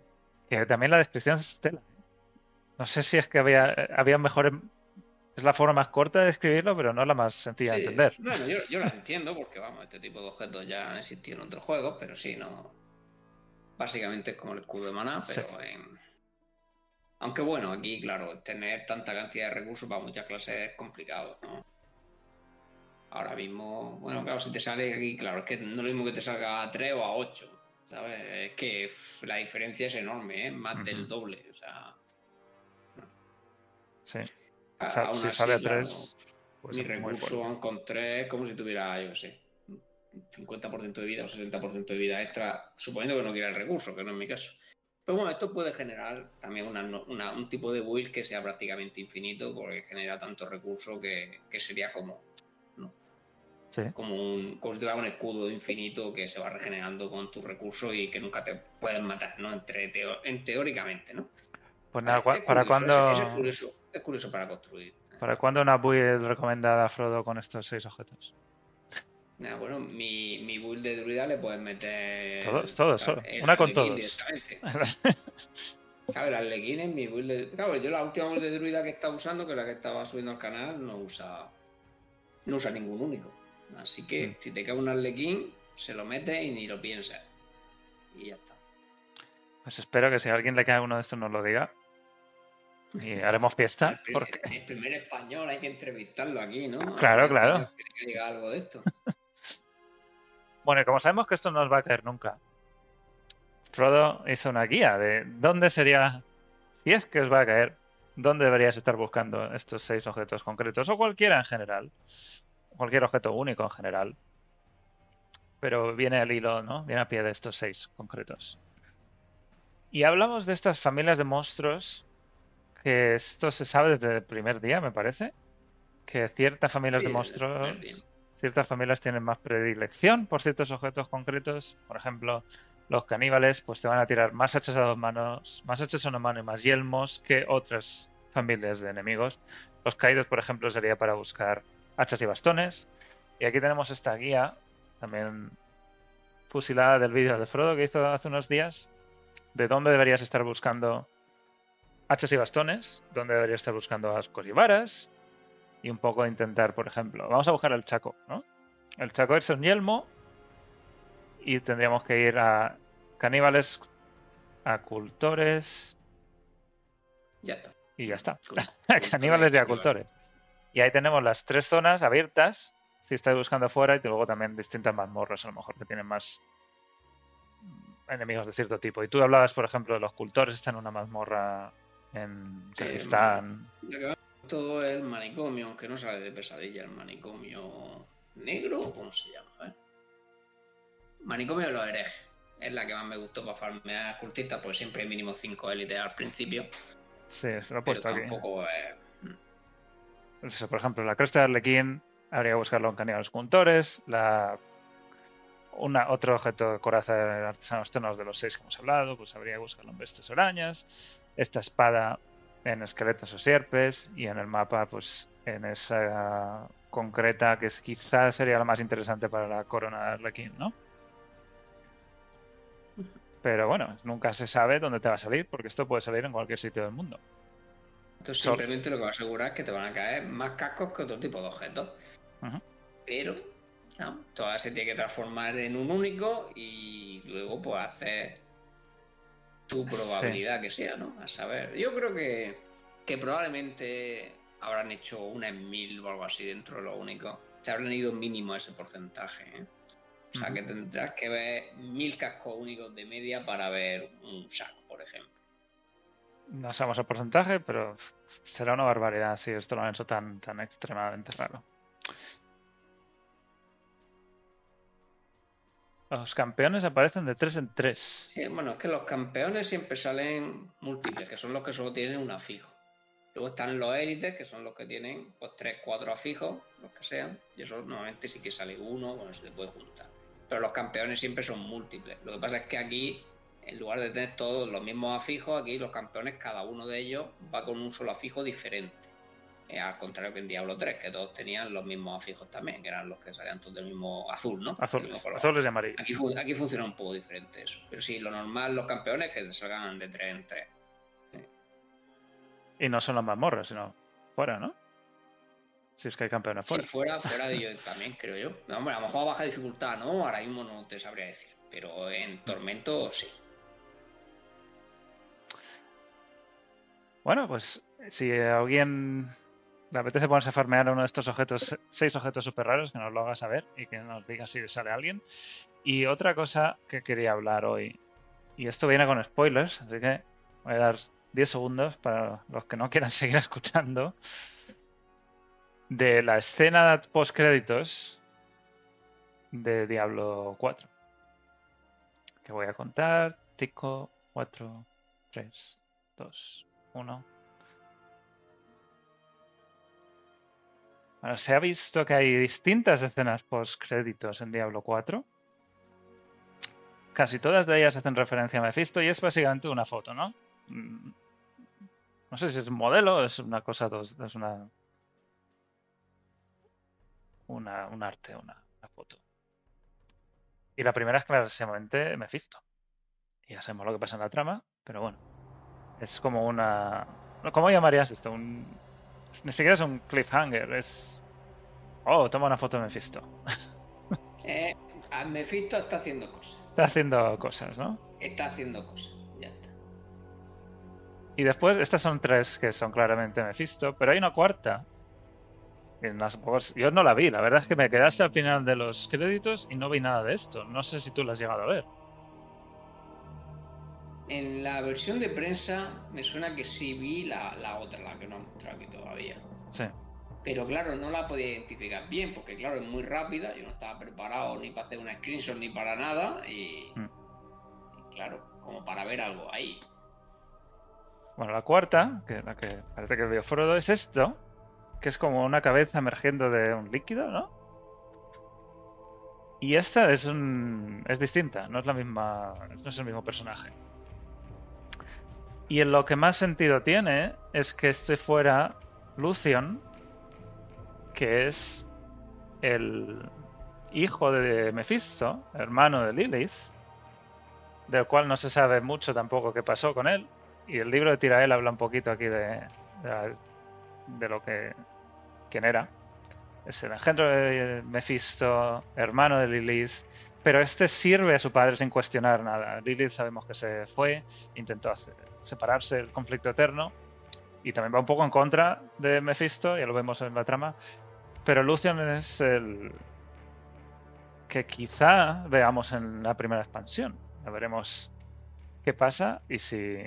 Que también la descripción es tela. ¿eh? No sé si es que había, había mejores. Es la forma más corta de describirlo, pero no la más sencilla de entender. Bueno, yo, yo la entiendo porque, vamos, este tipo de objetos ya han existido en otros juegos, pero sí, no. Básicamente es como el escudo de maná, Sí. pero en. Aunque bueno, aquí, claro, tener tanta cantidad de recursos para muchas clases es complicado, ¿no? Ahora mismo, bueno, claro, si te sale aquí, claro, es que no es lo mismo que te salga a 3 o a 8, ¿sabes? Es que la diferencia es enorme, ¿eh? Más del doble, o sea. Sa- aún si así, sale a claro, 3, pues mi recurso van con 3 como si tuviera, yo qué sé, un 50% de vida o 60% de vida extra, suponiendo que no quiera el recurso, que no es mi caso. Pero bueno, esto puede generar también una, no- una- un tipo de build que sea prácticamente infinito, porque genera tanto recurso que, que sería como, Sí. como, un, como si tuviera un escudo infinito que se va regenerando con tus recursos y que nunca te pueden matar, ¿no? Entre teo- en teóricamente, ¿no? Pues nada, ¿para curioso, cuándo, es curioso, es curioso para construir. ¿para cuándo una build recomendada a Frodo con estos seis objetos? Nah, bueno, mi, mi build de druida le puedes meter. Todos, todos, el Una con todos. Claro, el arlequín es mi build de. Claro, yo la última build de druida que estaba usando, que es la que estaba subiendo al canal, no usa. No usa ningún único. Así que Mm. si te cae un arlequín, se lo metes y ni lo piensas. Y ya está. Pues espero que si a alguien le cae uno de estos nos lo diga. Y haremos fiesta. El primer, Porque... el primer español hay que entrevistarlo aquí, ¿no? (laughs) Claro, claro. que diga algo de esto. (laughs) Bueno, y como sabemos que esto no nos va a caer nunca, Frodo hizo una guía de dónde sería, si es que os va a caer, dónde deberías estar buscando estos seis objetos concretos, o cualquiera en general, cualquier objeto único en general. Pero viene al hilo, ¿no? Viene a pie de estos seis concretos. Y hablamos de estas familias de monstruos, que esto se sabe desde el primer día, me parece, que ciertas familias Sí, de monstruos ciertas familias tienen más predilección por ciertos objetos concretos. Por ejemplo, los caníbales pues te van a tirar más hachas a dos manos, más hachas a una mano y más yelmos que otras familias de enemigos. Los caídos, por ejemplo, sería para buscar hachas y bastones. Y aquí tenemos esta guía, también fusilada del vídeo de Frodo que hizo hace unos días, de dónde deberías estar buscando hachas y bastones, dónde deberías estar buscando ascos y varas, y un poco intentar, por ejemplo, vamos a buscar el Chaco, ¿no? El Chaco es un yelmo y tendríamos que ir a caníbales, acultores Ya está. y ya está. (laughs) (laughs) Caníbales y Cultores, acultores. Y ahí tenemos las tres zonas abiertas, si estáis buscando afuera, y luego también distintas mazmorras, a lo mejor, que tienen más enemigos de cierto tipo. Y tú hablabas, por ejemplo, de los cultores, están en una mazmorra en Sí, Kazajistán. Lo que va todo es el manicomio, aunque no sale de pesadilla, el manicomio negro, o ¿cómo se llama? Ver. Manicomio de los herejes. Es la que más me gustó para farmear cultistas, porque siempre hay mínimo 5 élites al principio. Sí, se lo he puesto aquí. tampoco es. Eso, por ejemplo, la cresta de Arlequín habría que buscarlo en caníbales cultores. La... Una, otro objeto de coraza de artesanos tonos de los seis que hemos hablado, pues habría que buscarlo en bestias o arañas. Esta espada en esqueletos o sierpes. Y en el mapa, pues en esa concreta que es, quizás sería la más interesante para la corona de Arlequín, ¿no? Pero bueno, nunca se sabe dónde te va a salir, porque esto puede salir en cualquier sitio del mundo. Entonces Sol- simplemente lo que va a asegurar es que te van a caer más cascos que otro tipo de objetos. Pero, ¿no? Todas se tiene que transformar en un único y luego pues hacer tu probabilidad que sea, ¿no? A saber. Yo creo que, que probablemente habrán hecho una en mil o algo así dentro de lo único. Se habrán ido mínimo a ese porcentaje, ¿eh? O sea que tendrás que ver mil cascos únicos de media para ver un saco, por ejemplo. No sabemos el porcentaje, pero será una barbaridad si esto lo han hecho tan, tan extremadamente raro. Los campeones aparecen de 3 en 3. Sí, bueno, es que los campeones siempre salen múltiples, que son los que solo tienen un afijo. Luego están los élites, que son los que tienen pues tres, cuatro afijos, los que sean. Y eso normalmente sí que sale uno, bueno, se le puede juntar. Pero los campeones siempre son múltiples. Lo que pasa es que aquí, en lugar de tener todos los mismos afijos, aquí los campeones, cada uno de ellos va con un solo afijo diferente. Eh, al contrario que en Diablo 3, que todos tenían los mismos afijos también, que eran los que salían todos del mismo azul, ¿no? Azules, azules y amarillos. Aquí, aquí funciona un poco diferente eso. Pero sí, lo normal, los campeones que salgan de 3 en 3. Y no son las mazmorras, sino fuera, ¿no? Si es que hay campeones Si fuera. fuera, fuera de ello también, creo yo. No, hombre, a lo mejor a baja dificultad, ¿no? Ahora mismo no te sabría decir. Pero en Tormento sí. Bueno, pues si alguien le apetece ponerse a farmear uno de estos objetos, seis objetos super raros, que nos lo haga saber y que nos diga si sale alguien. Y otra cosa que quería hablar hoy, y esto viene con spoilers, así que voy a dar 10 segundos para los que no quieran (laughs) seguir escuchando, de la escena post créditos de Diablo 4. Que voy a contar. 5, 4, 3, 2, 1. Bueno, se ha visto que hay distintas escenas post créditos en Diablo 4. Casi todas de ellas hacen referencia a Mephisto y es básicamente una foto, ¿no? Mm, No sé si es un modelo es una cosa, es una, una, un arte, una, foto. Y la primera es clarísimamente Mephisto. Y ya sabemos lo que pasa en la trama, pero bueno. Es como una... ¿Cómo llamarías esto? Un... Ni siquiera es un cliffhanger, es... Oh, toma una foto de Mephisto. (laughs) Eh, a Mephisto está haciendo cosas. Está haciendo cosas, ¿no? Está haciendo cosas. Ya está. Y después, estas son tres que son claramente Mephisto, pero hay una cuarta. pues, yo no la vi, la verdad es que me quedé hasta el final de los créditos y no vi nada de esto. No sé si tú la has llegado a ver. En la versión de prensa me suena que sí vi la, la otra, la que no han mostrado aquí todavía. Sí. Pero claro, no la podía identificar bien, porque claro, es muy rápida, yo no estaba preparado ni para hacer una screenshot ni para nada, y, Mm. y claro, como para ver algo ahí. Bueno, la cuarta, que la que parece que veo Frodo, es esto, que es como una cabeza emergiendo de un líquido, ¿no? Y esta es un. es distinta, no es la misma. no es el mismo personaje. Y en lo que más sentido tiene es que este fuera Lucian, que es el hijo de Mephisto, hermano de Lilith, del cual no se sabe mucho tampoco qué pasó con él. Y el libro de Tirael habla un poquito aquí de, de, lo que. quién era. Es el engendro de Mephisto, hermano de Lilith. Pero este sirve a su padre sin cuestionar nada. Lilith sabemos que se fue, intentó hacer- separarse del conflicto eterno. Y también va un poco en contra de Mephisto, ya lo vemos en la trama. Pero Lucian es el que quizá veamos en la primera expansión. Ya veremos qué pasa y si,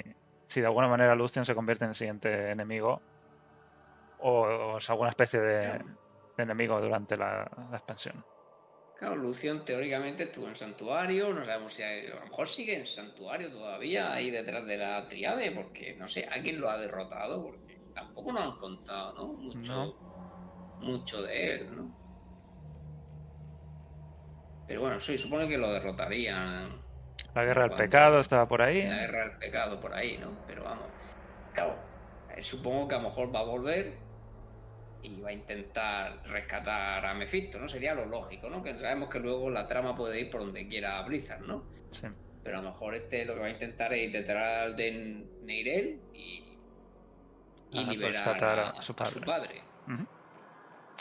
si de alguna manera Lucian se convierte en el siguiente enemigo o, o es alguna especie de, enemigo durante la, la expansión. Claro, Lucian teóricamente estuvo en Santuario, no sabemos si hay- a lo mejor sigue en Santuario todavía, ahí detrás de la triade, porque no sé, alguien lo ha derrotado, porque tampoco nos han contado, ¿no? Mucho, mucho de él, ¿no? Pero bueno, sí, supone que lo derrotarían La guerra del Cuando- pecado estaba por ahí. la guerra del pecado por ahí, ¿no? Pero vamos, claro, eh, supongo que a lo mejor va a volver y va a intentar rescatar a Mephisto, ¿no? Sería lo lógico, ¿no? Que sabemos que luego la trama puede ir por donde quiera Blizzard, ¿no? Sí. Pero a lo mejor este lo que va a intentar es intentar al de Neirel y, y Ah, liberar a, a su a su padre.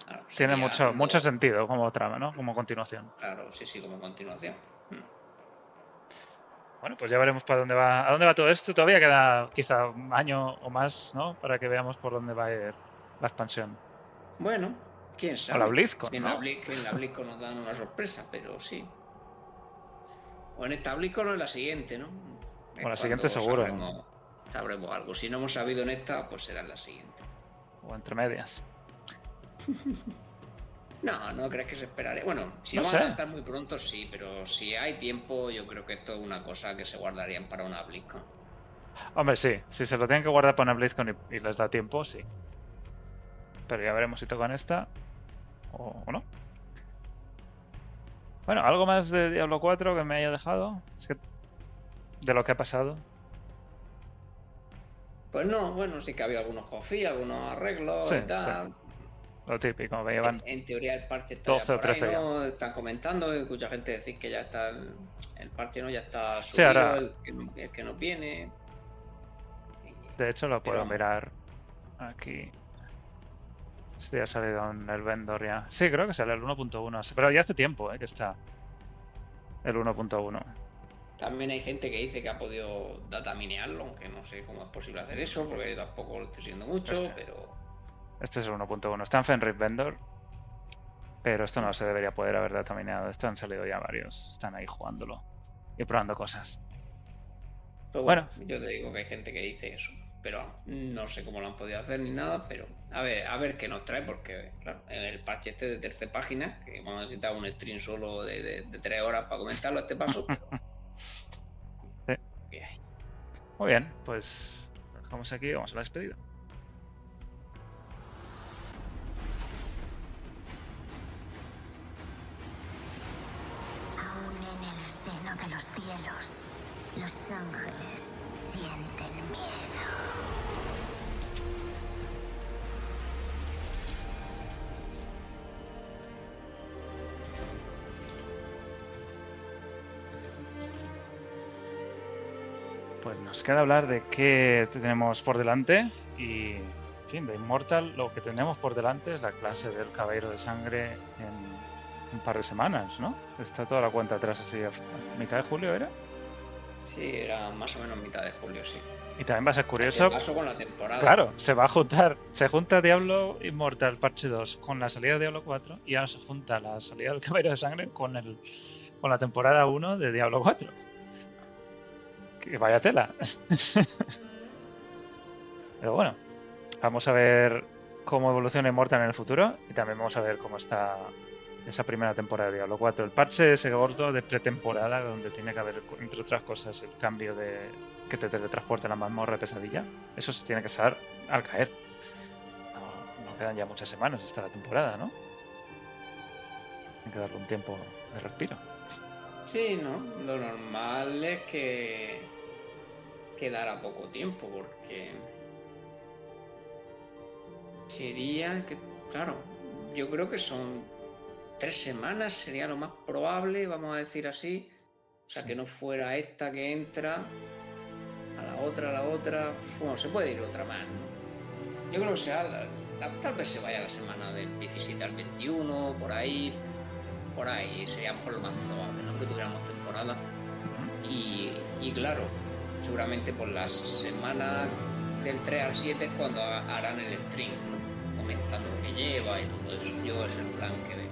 Claro, Tiene mucho, algo- mucho sentido como trama, ¿no? Como continuación. Claro, sí, sí, como continuación. Mm. Bueno, pues ya veremos para dónde va, a dónde va todo esto. Todavía queda quizá un año o más, ¿no? Para que veamos por dónde va a ir la expansión. Bueno, quién sabe. la BlizzCon, en, la ¿no? Blizz- en la BlizzCon nos dan una sorpresa, pero sí. O en esta BlizzCon o en la siguiente, ¿no? Es O la siguiente seguro. Sabremos, sabremos algo. Si no hemos sabido en esta, pues será en la siguiente. O entre medias. (laughs) No, no crees que se esperaré. Bueno, si No vamos sé. a lanzar muy pronto, sí, pero si hay tiempo, yo creo que esto es una cosa que se guardarían para una BlizzCon. Hombre, sí. Si se lo tienen que guardar para una BlizzCon y, y les da tiempo, sí. Pero ya veremos si tocan esta o, o no. Bueno, ¿algo más de Diablo 4 que me haya dejado? Es que de lo que ha pasado. Pues no, bueno, sí que había algunos coffee, algunos arreglos Sí, y tal. Lo típico, me llevan. En, en teoría el parche está 12 ya o por ahí, 13 ya. ¿no? Están comentando, escucha gente decir que ya está el, el parche, ¿no? Ya está Sí, subido, ahora- el, que, no- el que nos viene. De hecho, lo puedo Pero- mirar aquí. Si ha salido en el vendor ya. Sí, creo que sale el 1.1. Pero ya hace tiempo eh, que está el 1.1. También hay gente que dice que ha podido dataminearlo, aunque no sé cómo es posible hacer eso, porque yo tampoco lo estoy siguiendo mucho, Hostia. pero Este es el 1.1. Está en Fenris Vendor. Pero esto no se debería poder haber dataminado. Esto han salido ya varios. Están ahí jugándolo. Y probando cosas. Pero Bueno. bueno, yo te digo que hay gente que dice eso. Pero no sé cómo lo han podido hacer ni nada, pero a ver, a ver qué nos trae, porque claro, en el parche este de tercera página, que vamos a necesitar un stream solo de, de, de tres horas para comentarlo a este paso, pero... (laughs) Sí. Muy bien, pues lo dejamos aquí y vamos a la despedida. Aún en el seno de los cielos, los ángeles nos queda hablar de qué tenemos por delante y, en fin, de Immortal lo que tenemos por delante es la clase del Caballero de Sangre en un par de semanas, ¿no? Está toda la cuenta atrás así, a mitad de julio era. Sí, era más o menos mitad de julio, sí. Y también va a ser ¿Qué curioso, pasó con la temporada? claro, se va a juntar, se junta Diablo Immortal Parche 2 con la salida de Diablo 4 y ahora se junta la salida del Caballero de Sangre con el con la temporada 1 de Diablo 4. Que vaya tela. (laughs) Pero bueno, vamos a ver cómo evoluciona Immortal en el futuro y también vamos a ver cómo está esa primera temporada de Diablo 4. El parche ese gordo de pretemporada donde tiene que haber, entre otras cosas, el cambio de que te teletransporte a la mazmorra de pesadilla. Eso se tiene que saber al caer. No, no quedan ya muchas semanas hasta la temporada, ¿no? Hay que darle un tiempo de respiro. Sí, ¿no? Lo normal es que quedara poco tiempo, porque sería que, claro, yo creo que son tres semanas, sería lo más probable, vamos a decir así. O sea, que no fuera esta que entra, a la otra, a la otra. Bueno, se puede ir otra más, ¿no? Yo creo que sea, la- la- tal vez se vaya la semana del 17 al 21, por ahí, por ahí, sería a lo mejor lo más probable, ¿no? Que tuviéramos temporada. Y, y claro, seguramente por las semanas del 3 al 7 es cuando ha- harán el stream, ¿no? comentando lo que lleva y todo eso. Yo es el plan que veo.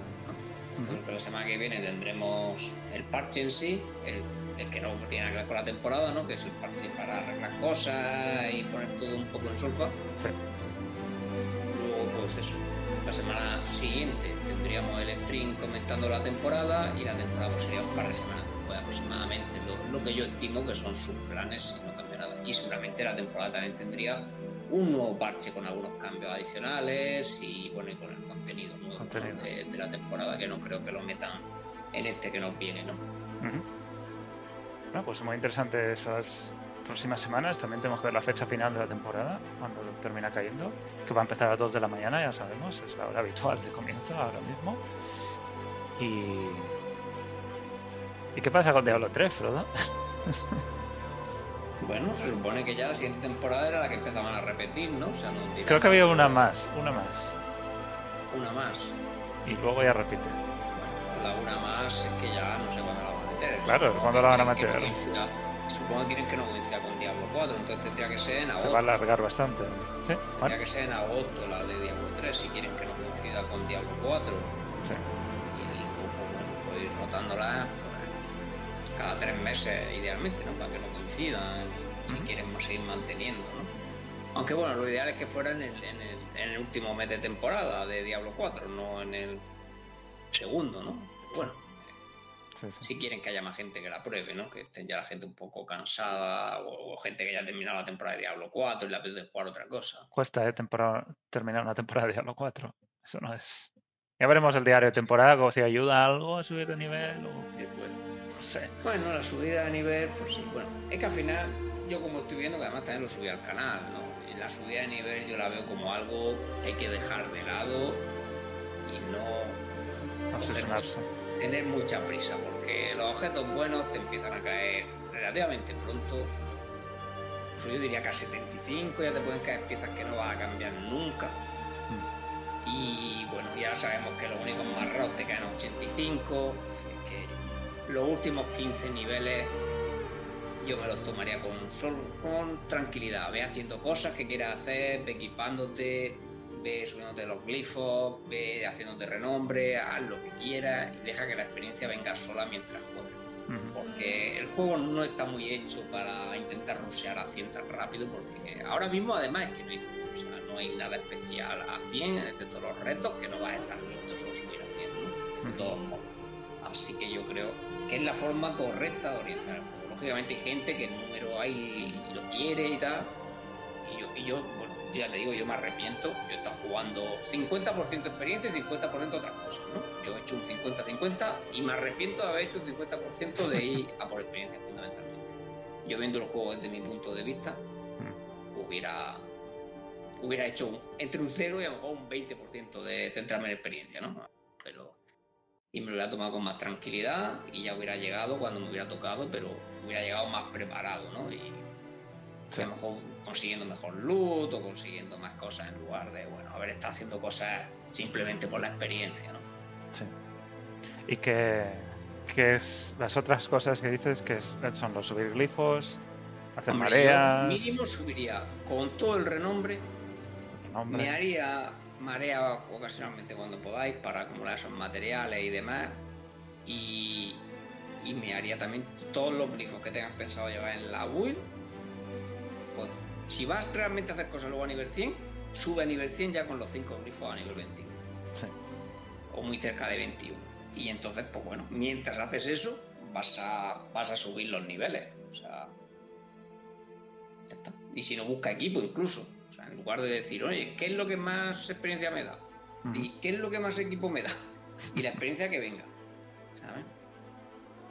¿no? Creo que la semana que viene tendremos el parche en sí, el, el que no tiene nada que ver con la temporada, ¿no? que es el parche para arreglar cosas y poner todo un poco en solfa. Sí. Luego, pues eso, la semana siguiente tendríamos el stream comentando la temporada y la temporada pues, sería un par de semanas después aproximadamente, lo, lo que yo estimo que son sus planes si no cambia nada. Y seguramente la temporada también tendría un nuevo parche con algunos cambios adicionales y bueno, y con el contenido nuevo ¿no? Contenido. De, de la temporada que no creo que lo metan en este que nos viene, ¿no? Ujú. Bueno, pues muy interesante esas próximas semanas. También tenemos que ver la fecha final de la temporada, cuando termina cayendo, que va a empezar a las 2 de la mañana, ya sabemos, es la hora habitual de comienzo ahora mismo. Y. ¿Y qué pasa con Diablo 3, Frodo? (laughs) Bueno, se supone que ya la siguiente temporada era la que empezaban a repetir, ¿no? O sea, no Creo que había una más, una más. una más. Y luego ya repite. La una más es que ya no sé cuándo la van a meter. Claro, ¿cuándo la van a meter? Supongo que quieren que no coincida con Diablo 4, entonces tendría que ser en Se va a agosto. alargar bastante. Sí, Tendría bueno, que ser en agosto la de Diablo 3 si quieren que no coincida con Diablo 4. sí. Y, pues, bueno, pues ir rotándola. Pues, cada tres meses idealmente, ¿no? Para que no coincidan, si quieren seguir manteniendo, ¿no? Aunque bueno, lo ideal es que fuera en el, en el, en el último mes de temporada de Diablo 4, no en el segundo, ¿no? Pero bueno, Sí, sí. si quieren que haya más gente que la pruebe, ¿no? Que estén ya la gente un poco cansada o, o gente que ya ha terminado la temporada de Diablo 4 y le apetece jugar otra cosa. Cuesta ¿eh? temporada, terminar una temporada de Diablo 4. Eso no es. Ya veremos el diario de temporada, como si ayuda algo a subir de nivel o. Bueno. No sé. Bueno, la subida de nivel, pues sí, bueno, es que al final yo como estoy viendo que además también lo subí al canal, ¿no? Y la subida de nivel yo la veo como algo que hay que dejar de lado y no Obsesionarse. Tener mucha prisa, porque los objetos buenos te empiezan a caer relativamente pronto. Incluso yo diría que a 75 ya te pueden caer piezas que no vas a cambiar nunca. Y bueno, ya sabemos que los únicos más raros te caen a 85, que los últimos 15 niveles yo me los tomaría con, con tranquilidad. Ve haciendo cosas que quieras hacer, ve equipándote, ve subiéndote los glifos, ve haciéndote renombre, haz lo que quieras y deja que la experiencia venga sola mientras juegues. Ujú. Porque el juego no está muy hecho para intentar rushear a 100 tan rápido, porque ahora mismo además es que no hay, o sea, no hay nada especial a 100, excepto los retos, que no vas a estar listo solo subir a 100, ¿no? de todos modos. Así que yo creo que es la forma correcta de orientar el juego. Lógicamente hay gente que el número ahí lo quiere y tal, y yo, y yo bueno, ya te digo, yo me arrepiento, yo he estado jugando 50% experiencia y 50% otras cosas, ¿no? Yo he hecho un 50-50 y me arrepiento de haber hecho un 50% de ir a por experiencia fundamentalmente. Yo viendo el juego desde mi punto de vista, hubiera hubiera hecho un- entre un 0 y a lo mejor un 20% de centrarme en experiencia, ¿no? Pero y me lo hubiera tomado con más tranquilidad y ya hubiera llegado cuando me hubiera tocado, pero hubiera llegado más preparado, ¿no? Y, Sí. a lo mejor consiguiendo mejor loot o consiguiendo más cosas en lugar de, bueno, haber estado haciendo cosas simplemente por la experiencia, ¿no? Sí. Y que, que es las otras cosas que dices que es- son los subir glifos, hacer Hombre, mareas. yo mínimo subiría con todo el renombre, nombre. me haría marea ocasionalmente cuando podáis para acumular esos materiales y demás. Y, y me haría también todos los glifos que tengas pensado llevar en la build. Si vas realmente a hacer cosas luego a nivel 100, sube a nivel 100 ya con los 5 glifos a nivel 21. Sí. o muy cerca de 21. Y entonces, pues bueno, mientras haces eso, vas a, vas a subir los niveles. O sea, ya está. Y si no, busca equipo incluso. O sea, en lugar de decir, oye, ¿qué es lo que más experiencia me da? Di, ¿qué es lo que más equipo me da? Y la experiencia que venga. ¿Sabes?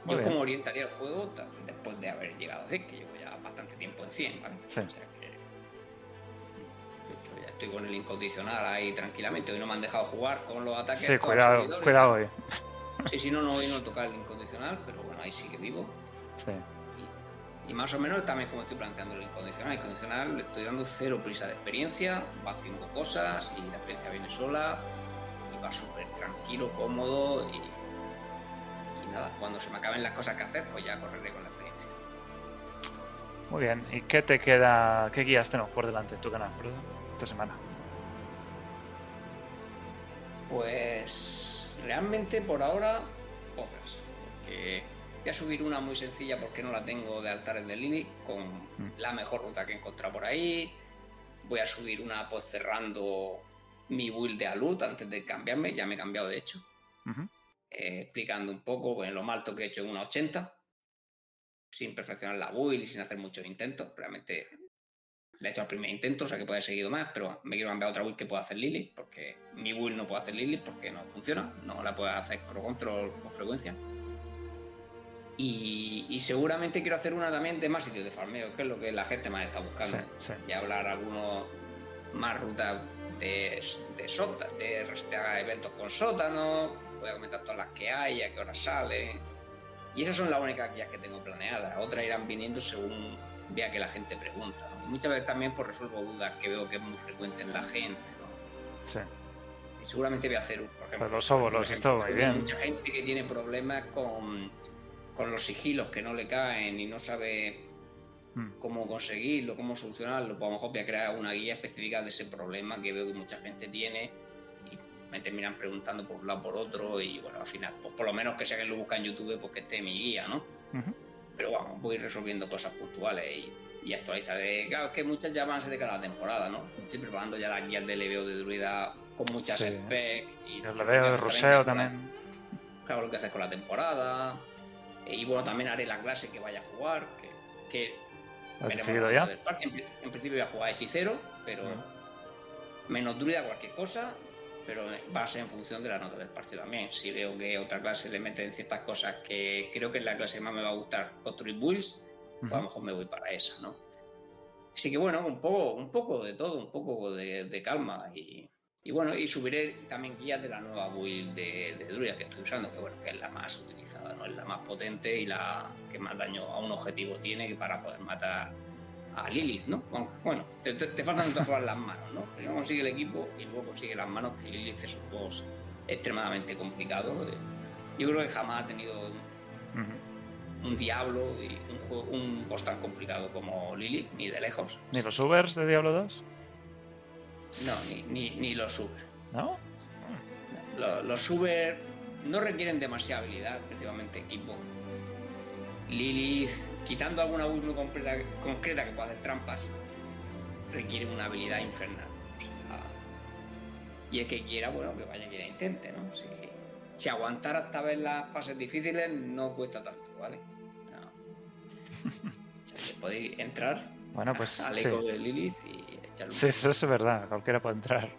Muy Yo bien. como orientaría el juego después de haber llegado a 100, que llevo ya bastante tiempo en 100, ¿vale? Sí. O sea que... Ya estoy con el incondicional ahí tranquilamente. Hoy no me han dejado jugar con los ataques. Sí, cuidado, cuidado hoy. Sí, sí, no, no, hoy no toca el incondicional, pero bueno, ahí sigue vivo. Sí. Y, y más o menos también como estoy planteando el incondicional. El incondicional le estoy dando cero prisa de experiencia, va haciendo cosas y la experiencia viene sola y va súper tranquilo, cómodo y, y nada, cuando se me acaben las cosas que hacer, pues ya correré con la. Muy bien. ¿Y qué te queda? ¿Qué guías tenemos por delante en tu canal, Bruno, esta semana? Pues realmente por ahora pocas, porque voy a subir una muy sencilla porque no la tengo de altares de Lili, con la mejor ruta que he encontrado por ahí. Voy a subir una pues cerrando mi build de Alut antes de cambiarme, ya me he cambiado de hecho, eh, explicando un poco pues, lo mal que he hecho en una 80, sin perfeccionar la build y sin hacer muchos intentos. Realmente le he hecho al primer intento, o sea que puede haber seguido más, pero me quiero cambiar a otra build que pueda hacer Lily, porque mi build no puede hacer Lily porque no funciona, no la puede hacer Crow Control con frecuencia. Y, y seguramente quiero hacer una también de más sitios de farmeo, que es lo que la gente más está buscando. Sí, sí. Y hablar algunos más rutas de, de de, de eventos con sótanos, voy a comentar todas las que hay, a qué hora salen. Y esas son las únicas guías que tengo planeadas. Otras irán viniendo según vea que la gente pregunta. ¿no? Y muchas veces también pues, resuelvo dudas que veo que es muy frecuente en la gente. ¿no? Sí. Y seguramente voy a hacer, por ejemplo, Pues los óvulos, ejemplo, muy bien. Mucha gente que tiene problemas con, con los sigilos que no le caen y no sabe Mm. cómo conseguirlo, cómo solucionarlo, pues a lo mejor voy a crear una guía específica de ese problema que veo que mucha gente tiene me terminan preguntando por un lado por otro y bueno, al final, pues por lo menos que si alguien lo busca en YouTube, pues que esté mi guía, ¿no? Ujú. Pero vamos, voy resolviendo cosas puntuales y, y actualizar. Eh, Claro, es que muchas ya van a ser de cada temporada, ¿no? Estoy preparando ya las guías de leveo de druida con muchas Sí. specs. Y El que leveo de la- también. Claro, lo que haces con la temporada. Eh, Y bueno, también haré la clase que vaya a jugar. Que, que ¿Has decidido ya? En, en principio voy a jugar hechicero, pero menos druida cualquier cosa. Pero va a ser en función de la nota del parche también. Si veo que otra clase le meten ciertas cosas que creo que es la clase que más me va a gustar construir builds, pues a lo mejor me voy para esa, ¿no? Así que bueno, un poco, un poco de todo, un poco de, de calma y, y bueno, y subiré también guías de la nueva build de, de Druida que estoy usando, que bueno, que es la más utilizada, ¿no? Es la más potente y la que más daño a un objetivo tiene para poder matar a Lilith, ¿no? Aunque, bueno, te, te- te faltan formas las manos, ¿no? Primero consigue el equipo y luego consigue las manos, que Lilith es un boss extremadamente complicado. eh. Yo creo que jamás ha tenido un, Diablo y un, juego, un boss tan complicado como Lilith, ni de lejos. ¿Ni los Ubers de Diablo 2? No, ni, ni, ni los Uber. ¿No? Los, los Uber no requieren demasiada habilidad, principalmente equipo. Lilith, quitando alguna build muy concreta, concreta que pueda hacer trampas, requiere una habilidad infernal. O sea, y el que quiera, bueno, que vaya que la intente, ¿no? Si, si aguantar hasta ver las fases difíciles no cuesta tanto, ¿vale? No. (laughs) O sea, que podéis entrar Bueno, pues (laughs) al sí. eco de Lilith y echarle un Sí, eso es verdad. Cualquiera puede entrar.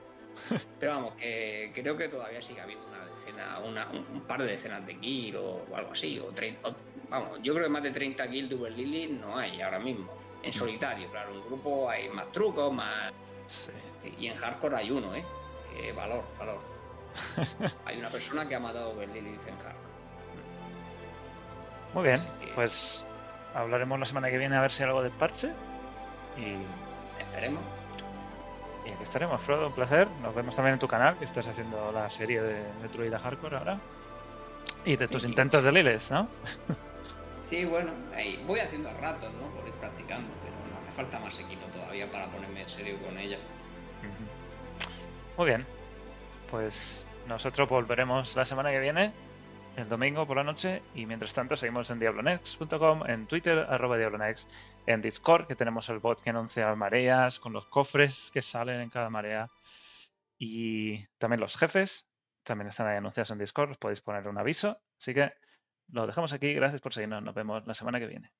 (laughs) Pero vamos, que creo que todavía sigue habiendo una decena, una, un, par de decenas de kills o, o algo así. O 30, o- vamos, yo creo que más de 30 kills de Uber Lily no hay ahora mismo. En solitario, claro, en grupo hay más trucos, más. Sí. Y en hardcore hay uno, ¿eh? Que valor, valor. (laughs) hay una persona que ha matado a Uber Lily en hardcore. Muy bien. Que- Pues hablaremos la semana que viene a ver si hay algo del parche. Y, Esperemos. y aquí estaremos, Frodo. Un placer. Nos vemos también en tu canal, que estás haciendo la serie de, de Druida Hardcore ahora. Y de tus Sí. intentos de Lilith, ¿no? (laughs) Sí, bueno, ahí voy haciendo a ratos, ¿no? Por ir practicando, pero no, me falta más equipo todavía para ponerme en serio con ella. Muy bien. Pues nosotros volveremos la semana que viene, el domingo por la noche, y mientras tanto seguimos en diablonext.com, en Twitter, arroba diablonext, en Discord, que tenemos el bot que anuncia mareas, con los cofres que salen en cada marea, y también los jefes, también están ahí anunciados en Discord, os podéis poner un aviso. Así que lo dejamos aquí, gracias por seguirnos, nos vemos la semana que viene.